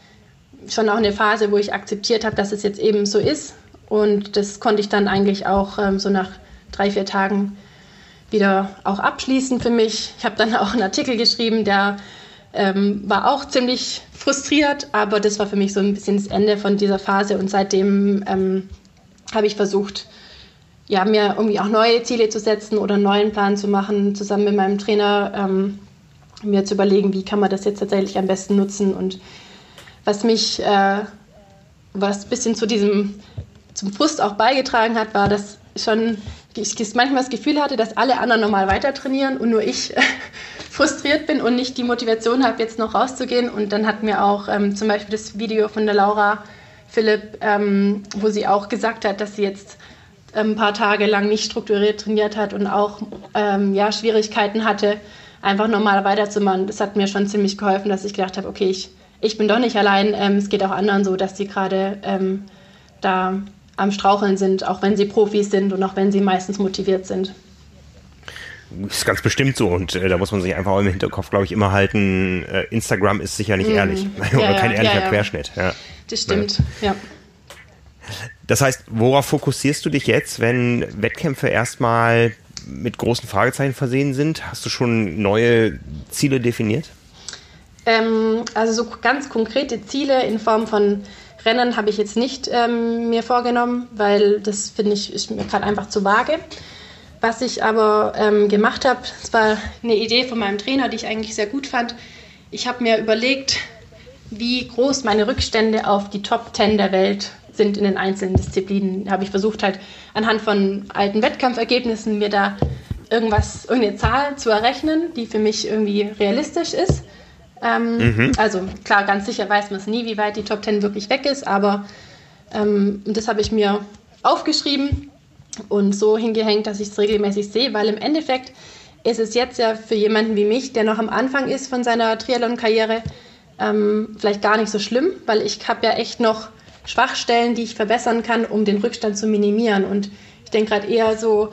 schon auch eine Phase, wo ich akzeptiert habe, dass es jetzt eben so ist. Und das konnte ich dann eigentlich auch ähm, so nach drei, vier Tagen wieder auch abschließen für mich. Ich habe dann auch einen Artikel geschrieben, der ähm, war auch ziemlich frustriert, aber das war für mich so ein bisschen das Ende von dieser Phase und seitdem ähm, habe ich versucht, ja, mir irgendwie auch neue Ziele zu setzen oder einen neuen Plan zu machen, zusammen mit meinem Trainer ähm, mir zu überlegen, wie kann man das jetzt tatsächlich am besten nutzen und was mich, äh, was ein bisschen zu diesem, zum Frust auch beigetragen hat, war, dass schon ich manchmal das Gefühl hatte, dass alle anderen normal weiter trainieren und nur ich frustriert bin und nicht die Motivation habe, jetzt noch rauszugehen. Und dann hat mir auch ähm, zum Beispiel das Video von der Laura Philipp, ähm, wo sie auch gesagt hat, dass sie jetzt ähm, ein paar Tage lang nicht strukturiert trainiert hat und auch ähm, ja, Schwierigkeiten hatte, einfach normal weiterzumachen. Das hat mir schon ziemlich geholfen, dass ich gedacht habe, okay, ich, ich bin doch nicht allein. Ähm, es geht auch anderen so, dass sie gerade ähm, da am Straucheln sind, auch wenn sie Profis sind und auch wenn sie meistens motiviert sind. Das ist ganz bestimmt so und äh, da muss man sich einfach im Hinterkopf, glaube ich, immer halten, äh, Instagram ist sicher nicht mm. ehrlich oder kein ehrlicher ja, ja. Querschnitt. Ja. Das stimmt, ja. Das heißt, worauf fokussierst du dich jetzt, wenn Wettkämpfe erstmal mit großen Fragezeichen versehen sind? Hast du schon neue Ziele definiert? Ähm, also so ganz konkrete Ziele in Form von Rennen habe ich jetzt nicht ähm, mir vorgenommen, weil das finde ich ist mir gerade einfach zu vage. Was ich aber ähm, gemacht habe, das war eine Idee von meinem Trainer, die ich eigentlich sehr gut fand. Ich habe mir überlegt, wie groß meine Rückstände auf die Top 10 der Welt sind in den einzelnen Disziplinen. Da habe ich versucht, halt anhand von alten Wettkampfergebnissen mir da irgendwas, irgendeine Zahl zu errechnen, die für mich irgendwie realistisch ist. Ähm, mhm. Also klar, ganz sicher weiß man es nie, wie weit die Top 10 wirklich weg ist, aber ähm, das habe ich mir aufgeschrieben und so hingehängt, dass ich es regelmäßig sehe, weil im Endeffekt ist es jetzt ja für jemanden wie mich, der noch am Anfang ist von seiner Triathlon-Karriere, ähm, vielleicht gar nicht so schlimm, weil ich habe ja echt noch Schwachstellen, die ich verbessern kann, um den Rückstand zu minimieren. Und ich denke gerade eher so,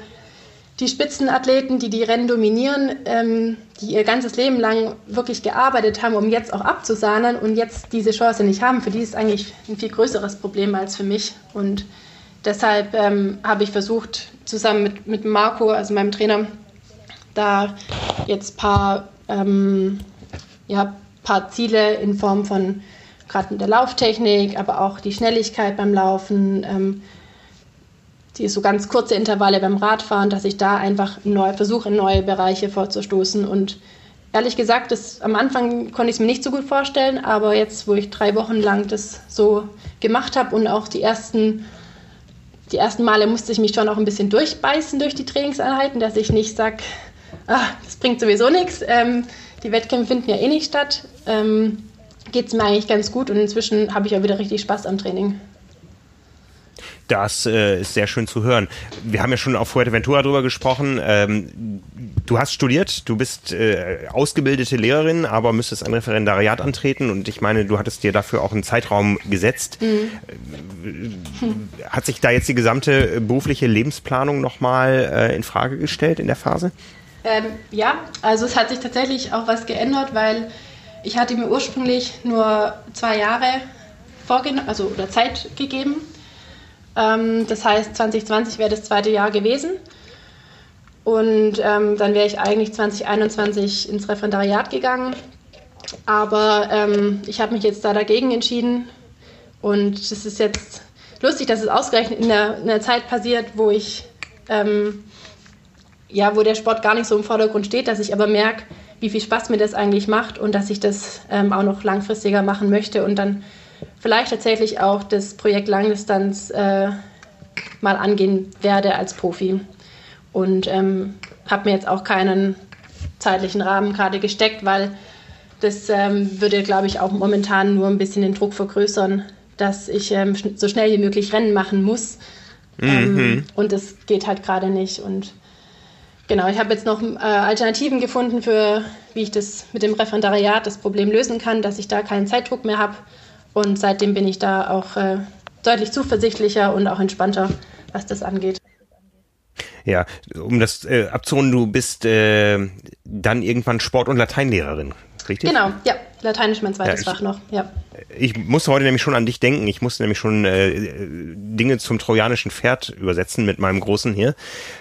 die Spitzenathleten, die die Rennen dominieren, ähm, die ihr ganzes Leben lang wirklich gearbeitet haben, um jetzt auch abzusahnen und jetzt diese Chance nicht haben, für die ist eigentlich ein viel größeres Problem als für mich. Und deshalb ähm, habe ich versucht, zusammen mit, mit Marco, also meinem Trainer, da jetzt ein paar, ähm, ja, paar Ziele in Form von gerade der Lauftechnik, aber auch die Schnelligkeit beim Laufen, ähm, die so ganz kurze Intervalle beim Radfahren, dass ich da einfach neu, versuche, in neue Bereiche vorzustoßen. Und ehrlich gesagt, das, am Anfang konnte ich es mir nicht so gut vorstellen, aber jetzt, wo ich drei Wochen lang das so gemacht habe und auch die ersten, die ersten Male musste ich mich schon auch ein bisschen durchbeißen durch die Trainingseinheiten, dass ich nicht sage, ah, das bringt sowieso nichts, ähm, die Wettkämpfe finden ja eh nicht statt, ähm, geht es mir eigentlich ganz gut und inzwischen habe ich auch wieder richtig Spaß am Training. Das äh, ist sehr schön zu hören. Wir haben ja schon auf Fuerteventura drüber gesprochen. Ähm, du hast studiert, du bist äh, ausgebildete Lehrerin, aber müsstest ein Referendariat antreten und ich meine, du hattest dir dafür auch einen Zeitraum gesetzt. Mhm. Hat sich da jetzt die gesamte berufliche Lebensplanung nochmal äh, in Frage gestellt in der Phase? Ähm, ja, also es hat sich tatsächlich auch was geändert, weil ich hatte mir ursprünglich nur zwei Jahre vorgenommen, also oder Zeit gegeben ähm, das heißt, 2020 wäre das zweite Jahr gewesen. Und ähm, dann wäre ich eigentlich 2021 ins Referendariat gegangen. Aber ähm, ich habe mich jetzt da dagegen entschieden. Und es ist jetzt lustig, dass es ausgerechnet in der, in der Zeit passiert, wo ich ähm, ja, wo der Sport gar nicht so im Vordergrund steht, dass ich aber merke, wie viel Spaß mir das eigentlich macht und dass ich das ähm, auch noch langfristiger machen möchte und dann vielleicht tatsächlich auch das Projekt Langdistanz äh, mal angehen werde als Profi. Und ähm, habe mir jetzt auch keinen zeitlichen Rahmen gerade gesteckt, weil das ähm, würde, glaube ich, auch momentan nur ein bisschen den Druck vergrößern, dass ich ähm, so schnell wie möglich Rennen machen muss. Ähm, mhm. und das geht halt gerade nicht. Und genau, ich habe jetzt noch äh, Alternativen gefunden für, wie ich das mit dem Referendariat das Problem lösen kann, dass ich da keinen Zeitdruck mehr habe. Und seitdem bin ich da auch äh, deutlich zuversichtlicher und auch entspannter, was das angeht. Ja, um das äh, abzurunden, du bist äh, dann irgendwann Sport- und Lateinlehrerin, richtig? Genau, ja. Lateinisch mein zweites ja, ich, Fach noch, ja. Ich musste heute nämlich schon an dich denken. Ich musste nämlich schon äh, Dinge zum trojanischen Pferd übersetzen mit meinem Großen hier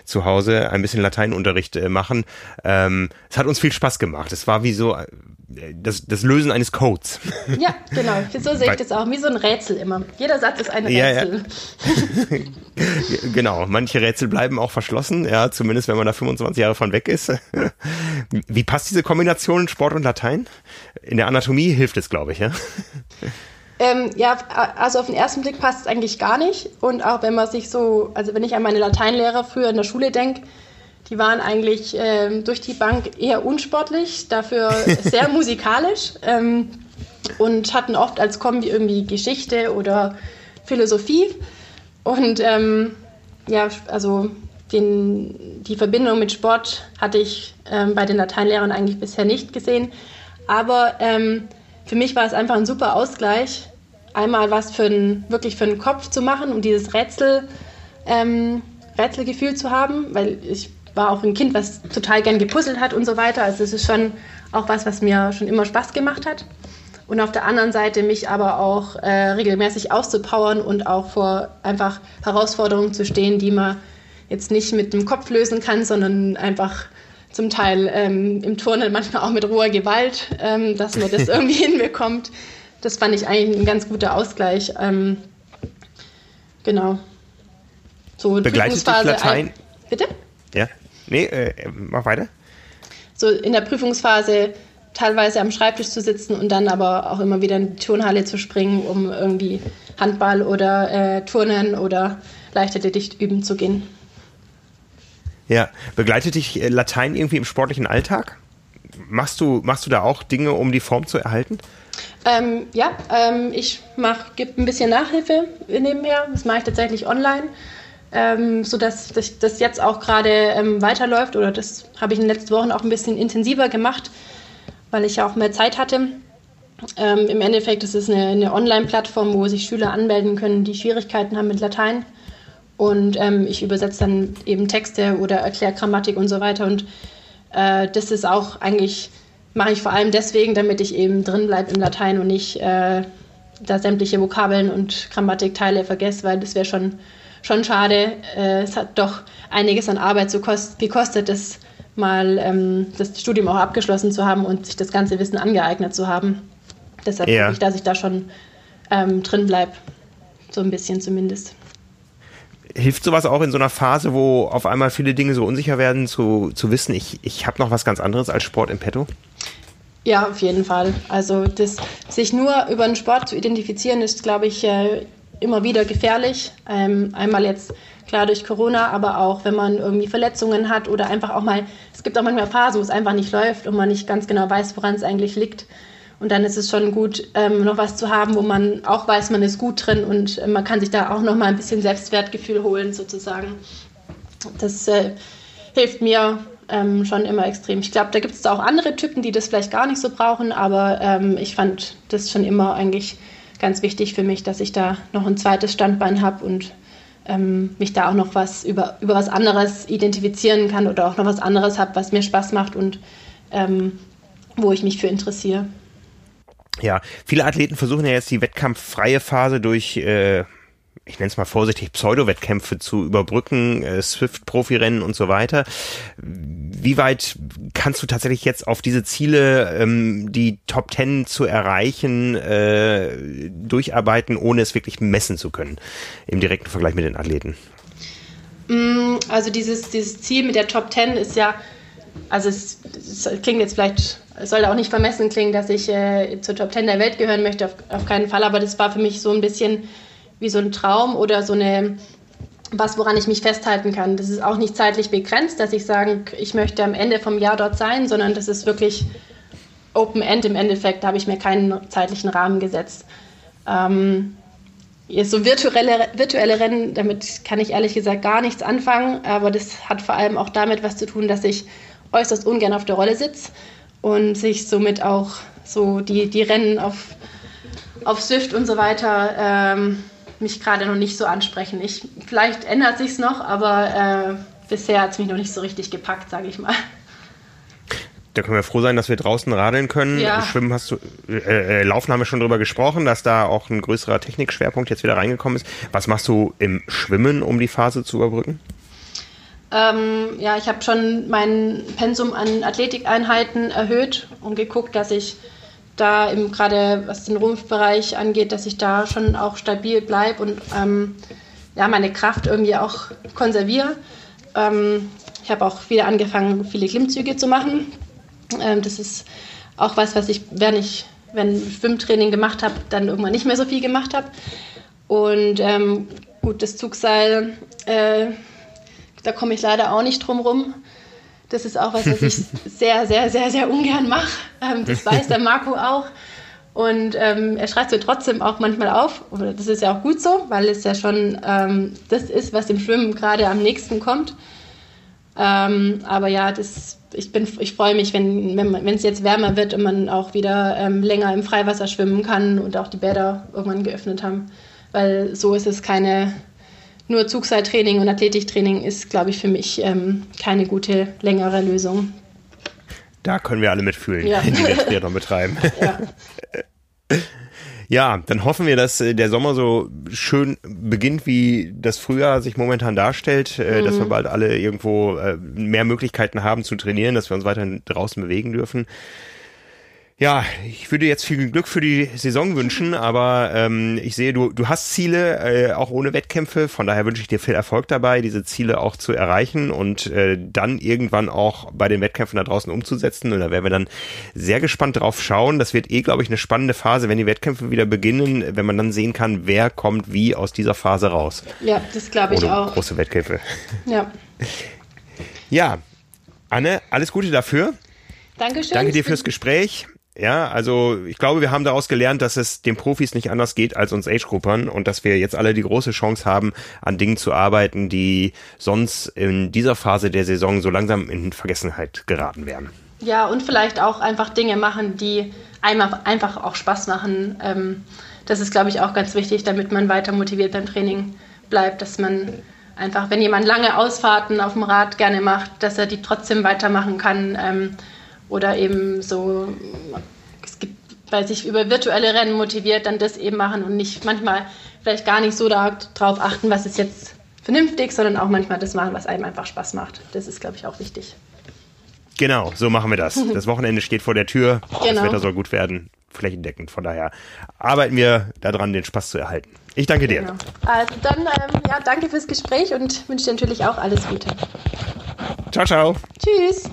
zu Hause, ein bisschen Lateinunterricht äh, machen. Ähm, es hat uns viel Spaß gemacht. Es war wie so das, das Lösen eines Codes. Ja, genau. So sehe ich das auch. Wie so ein Rätsel immer. Jeder Satz ist ein Rätsel. Ja, ja. genau. Manche Rätsel bleiben auch verschlossen, ja, zumindest wenn man da 25 Jahre von weg ist. Wie passt diese Kombination Sport und Latein? In der Anatomie hilft es, glaube ich, ja? Ähm, ja, also auf den ersten Blick passt es eigentlich gar nicht. Und auch wenn man sich so, also wenn ich an meine Lateinlehrer früher in der Schule denke, die waren eigentlich ähm, durch die Bank eher unsportlich, dafür sehr musikalisch ähm, und hatten oft als Kombi irgendwie Geschichte oder Philosophie. Und ähm, ja, also den, die Verbindung mit Sport hatte ich ähm, bei den Lateinlehrern eigentlich bisher nicht gesehen. Aber ähm, für mich war es einfach ein super Ausgleich, einmal was für ein, wirklich für den Kopf zu machen, um dieses Rätsel, ähm, Rätselgefühl zu haben, weil ich war auch ein Kind, was total gern gepuzzelt hat und so weiter. Also es ist schon auch was, was mir schon immer Spaß gemacht hat. Und auf der anderen Seite mich aber auch äh, regelmäßig auszupowern und auch vor einfach Herausforderungen zu stehen, die man jetzt nicht mit dem Kopf lösen kann, sondern einfach zum Teil ähm, im Turnen manchmal auch mit roher Gewalt, ähm, dass man das irgendwie hinbekommt. Das fand ich eigentlich ein ganz guter Ausgleich. Ähm, genau. So Begleitet dich Latein? Ein, bitte? Ja. Nee, äh, mach weiter. So in der Prüfungsphase teilweise am Schreibtisch zu sitzen und dann aber auch immer wieder in die Turnhalle zu springen, um irgendwie Handball oder äh, Turnen oder Leichtathletik üben zu gehen. Ja, begleitet dich äh, Latein irgendwie im sportlichen Alltag? Machst du, machst du da auch Dinge, um die Form zu erhalten? Ähm, ja, ähm, ich gebe ein bisschen Nachhilfe nebenher. Das mache ich tatsächlich online, ähm, sodass das, jetzt auch gerade ähm, weiterläuft. Oder das habe ich in den letzten Wochen auch ein bisschen intensiver gemacht, weil ich ja auch mehr Zeit hatte. Ähm, Im Endeffekt ist es eine, eine Online-Plattform, wo sich Schüler anmelden können, die Schwierigkeiten haben mit Latein. Und ähm, ich übersetze dann eben Texte oder erkläre Grammatik und so weiter. Und äh, das ist auch eigentlich, mache ich vor allem deswegen, damit ich eben drin bleibe im Latein und nicht äh, da sämtliche Vokabeln und Grammatikteile vergesse, weil das wäre schon, schon schade. Äh, es hat doch einiges an Arbeit so kost, gekostet, das mal ähm, das Studium auch abgeschlossen zu haben und sich das ganze Wissen angeeignet zu haben. Deshalb ja. hoffe ich, dass ich da schon ähm, drin bleibe. So ein bisschen zumindest hilft sowas auch in so einer Phase, wo auf einmal viele Dinge so unsicher werden, zu, zu wissen, ich, ich habe noch was ganz anderes als Sport im Petto? Ja, auf jeden Fall. Also das, sich nur über den Sport zu identifizieren, ist, glaube ich, äh, immer wieder gefährlich. Ähm, einmal jetzt klar durch Corona, aber auch wenn man irgendwie Verletzungen hat oder einfach auch mal, es gibt auch manchmal Phasen, wo es einfach nicht läuft und man nicht ganz genau weiß, woran es eigentlich liegt. Und dann ist es schon gut, ähm, noch was zu haben, wo man auch weiß, man ist gut drin und äh, man kann sich da auch noch mal ein bisschen Selbstwertgefühl holen, sozusagen. Das äh, hilft mir ähm, schon immer extrem. Ich glaube, da gibt es auch andere Typen, die das vielleicht gar nicht so brauchen, aber ähm, ich fand das schon immer eigentlich ganz wichtig für mich, dass ich da noch ein zweites Standbein habe und ähm, mich da auch noch was über, über was anderes identifizieren kann oder auch noch was anderes habe, was mir Spaß macht und ähm, wo ich mich für interessiere. Ja, viele Athleten versuchen ja jetzt die wettkampffreie Phase durch, äh, ich nenne es mal vorsichtig, Pseudo-Wettkämpfe zu überbrücken, äh, Swift-Profirennen und so weiter. Wie weit kannst du tatsächlich jetzt auf diese Ziele, ähm, die Top Ten zu erreichen, äh, durcharbeiten, ohne es wirklich messen zu können, im direkten Vergleich mit den Athleten? Mm, also dieses, dieses Ziel mit der Top 10 ist ja, also es, es klingt jetzt vielleicht, es soll auch nicht vermessen klingen, dass ich äh, zur Top 10 der Welt gehören möchte, auf, auf keinen Fall, aber das war für mich so ein bisschen wie so ein Traum oder so eine, was, woran ich mich festhalten kann. Das ist auch nicht zeitlich begrenzt, dass ich sage, ich möchte am Ende vom Jahr dort sein, sondern das ist wirklich Open End im Endeffekt, da habe ich mir keinen zeitlichen Rahmen gesetzt. Ähm, so virtuelle, virtuelle Rennen, damit kann ich ehrlich gesagt gar nichts anfangen, aber das hat vor allem auch damit was zu tun, dass ich äußerst ungern auf der Rolle sitze und sich somit auch so die, die Rennen auf, auf Swift und so weiter ähm, mich gerade noch nicht so ansprechen. Ich, vielleicht ändert sich noch, aber äh, bisher hat es mich noch nicht so richtig gepackt, sage ich mal. Da können wir froh sein, dass wir draußen radeln können. Ja. Schwimmen hast du, äh, äh, Laufen haben wir schon drüber gesprochen, dass da auch ein größerer Technikschwerpunkt jetzt wieder reingekommen ist. Was machst du im Schwimmen, um die Phase zu überbrücken? Ähm, ja, ich habe schon mein Pensum an Athletikeinheiten erhöht und geguckt, dass ich da gerade was den Rumpfbereich angeht, dass ich da schon auch stabil bleibe und ähm, ja, meine Kraft irgendwie auch konserviere. Ähm, ich habe auch wieder angefangen, viele Klimmzüge zu machen. Ähm, das ist auch was, was ich, wenn ich wenn Schwimmtraining gemacht habe, dann irgendwann nicht mehr so viel gemacht habe. Und ähm, gut, das Zugseil, äh, da komme ich leider auch nicht drum rum. Das ist auch was, was ich sehr, sehr, sehr, sehr ungern mache. Ähm, das weiß der Marco auch. Und ähm, er schreibt mir trotzdem auch manchmal auf. Das ist ja auch gut so, weil es ja schon ähm, das ist, was dem Schwimmen gerade am nächsten kommt. Ähm, aber ja, das, ich, ich freue mich, wenn es wenn, jetzt wärmer wird und man auch wieder ähm, länger im Freiwasser schwimmen kann und auch die Bäder irgendwann geöffnet haben. Weil so ist es keine nur Zugseiltraining und Athletiktraining ist, glaube ich, für mich ähm, keine gute, längere Lösung. Da können wir alle mitfühlen, ja. die wir Triathlon betreiben. Ja. ja, dann hoffen wir, dass äh, der Sommer so schön beginnt, wie das Frühjahr sich momentan darstellt, mhm. dass wir bald alle irgendwo äh, mehr Möglichkeiten haben zu trainieren, dass wir uns weiterhin draußen bewegen dürfen. Ja, ich würde jetzt viel Glück für die Saison wünschen, aber ähm, ich sehe, du, du hast Ziele, äh, auch ohne Wettkämpfe. Von daher wünsche ich dir viel Erfolg dabei, diese Ziele auch zu erreichen und äh, dann irgendwann auch bei den Wettkämpfen da draußen umzusetzen. Und da werden wir dann sehr gespannt drauf schauen. Das wird eh, glaube ich, eine spannende Phase, wenn die Wettkämpfe wieder beginnen, wenn man dann sehen kann, wer kommt wie aus dieser Phase raus. Ja, das glaube ich Ohne auch. Große Wettkämpfe. Ja. Ja, Anne, alles Gute dafür. Dankeschön. Danke dir fürs Gespräch. Ja, also ich glaube, wir haben daraus gelernt, dass es den Profis nicht anders geht als uns Age-Gruppern und dass wir jetzt alle die große Chance haben, an Dingen zu arbeiten, die sonst in dieser Phase der Saison so langsam in Vergessenheit geraten wären. Ja, und vielleicht auch einfach Dinge machen, die einem einfach auch Spaß machen. Ähm, das ist, glaube ich, auch ganz wichtig, damit man weiter motiviert beim Training bleibt, dass man einfach, wenn jemand lange Ausfahrten auf dem Rad gerne macht, dass er die trotzdem weitermachen kann ähm, oder eben so, es gibt, weil sich über virtuelle Rennen motiviert, dann das eben machen und nicht manchmal vielleicht gar nicht so darauf achten, was ist jetzt vernünftig, sondern auch manchmal das machen, was einem einfach Spaß macht. Das ist, glaube ich, auch wichtig. Genau, so machen wir das. Das Wochenende steht vor der Tür. Genau. Das Wetter soll gut werden, flächendeckend. Von daher arbeiten wir daran, den Spaß zu erhalten. Ich danke dir. Genau. Also dann, ähm, ja, danke fürs Gespräch und wünsche dir natürlich auch alles Gute. Ciao, ciao. Tschüss.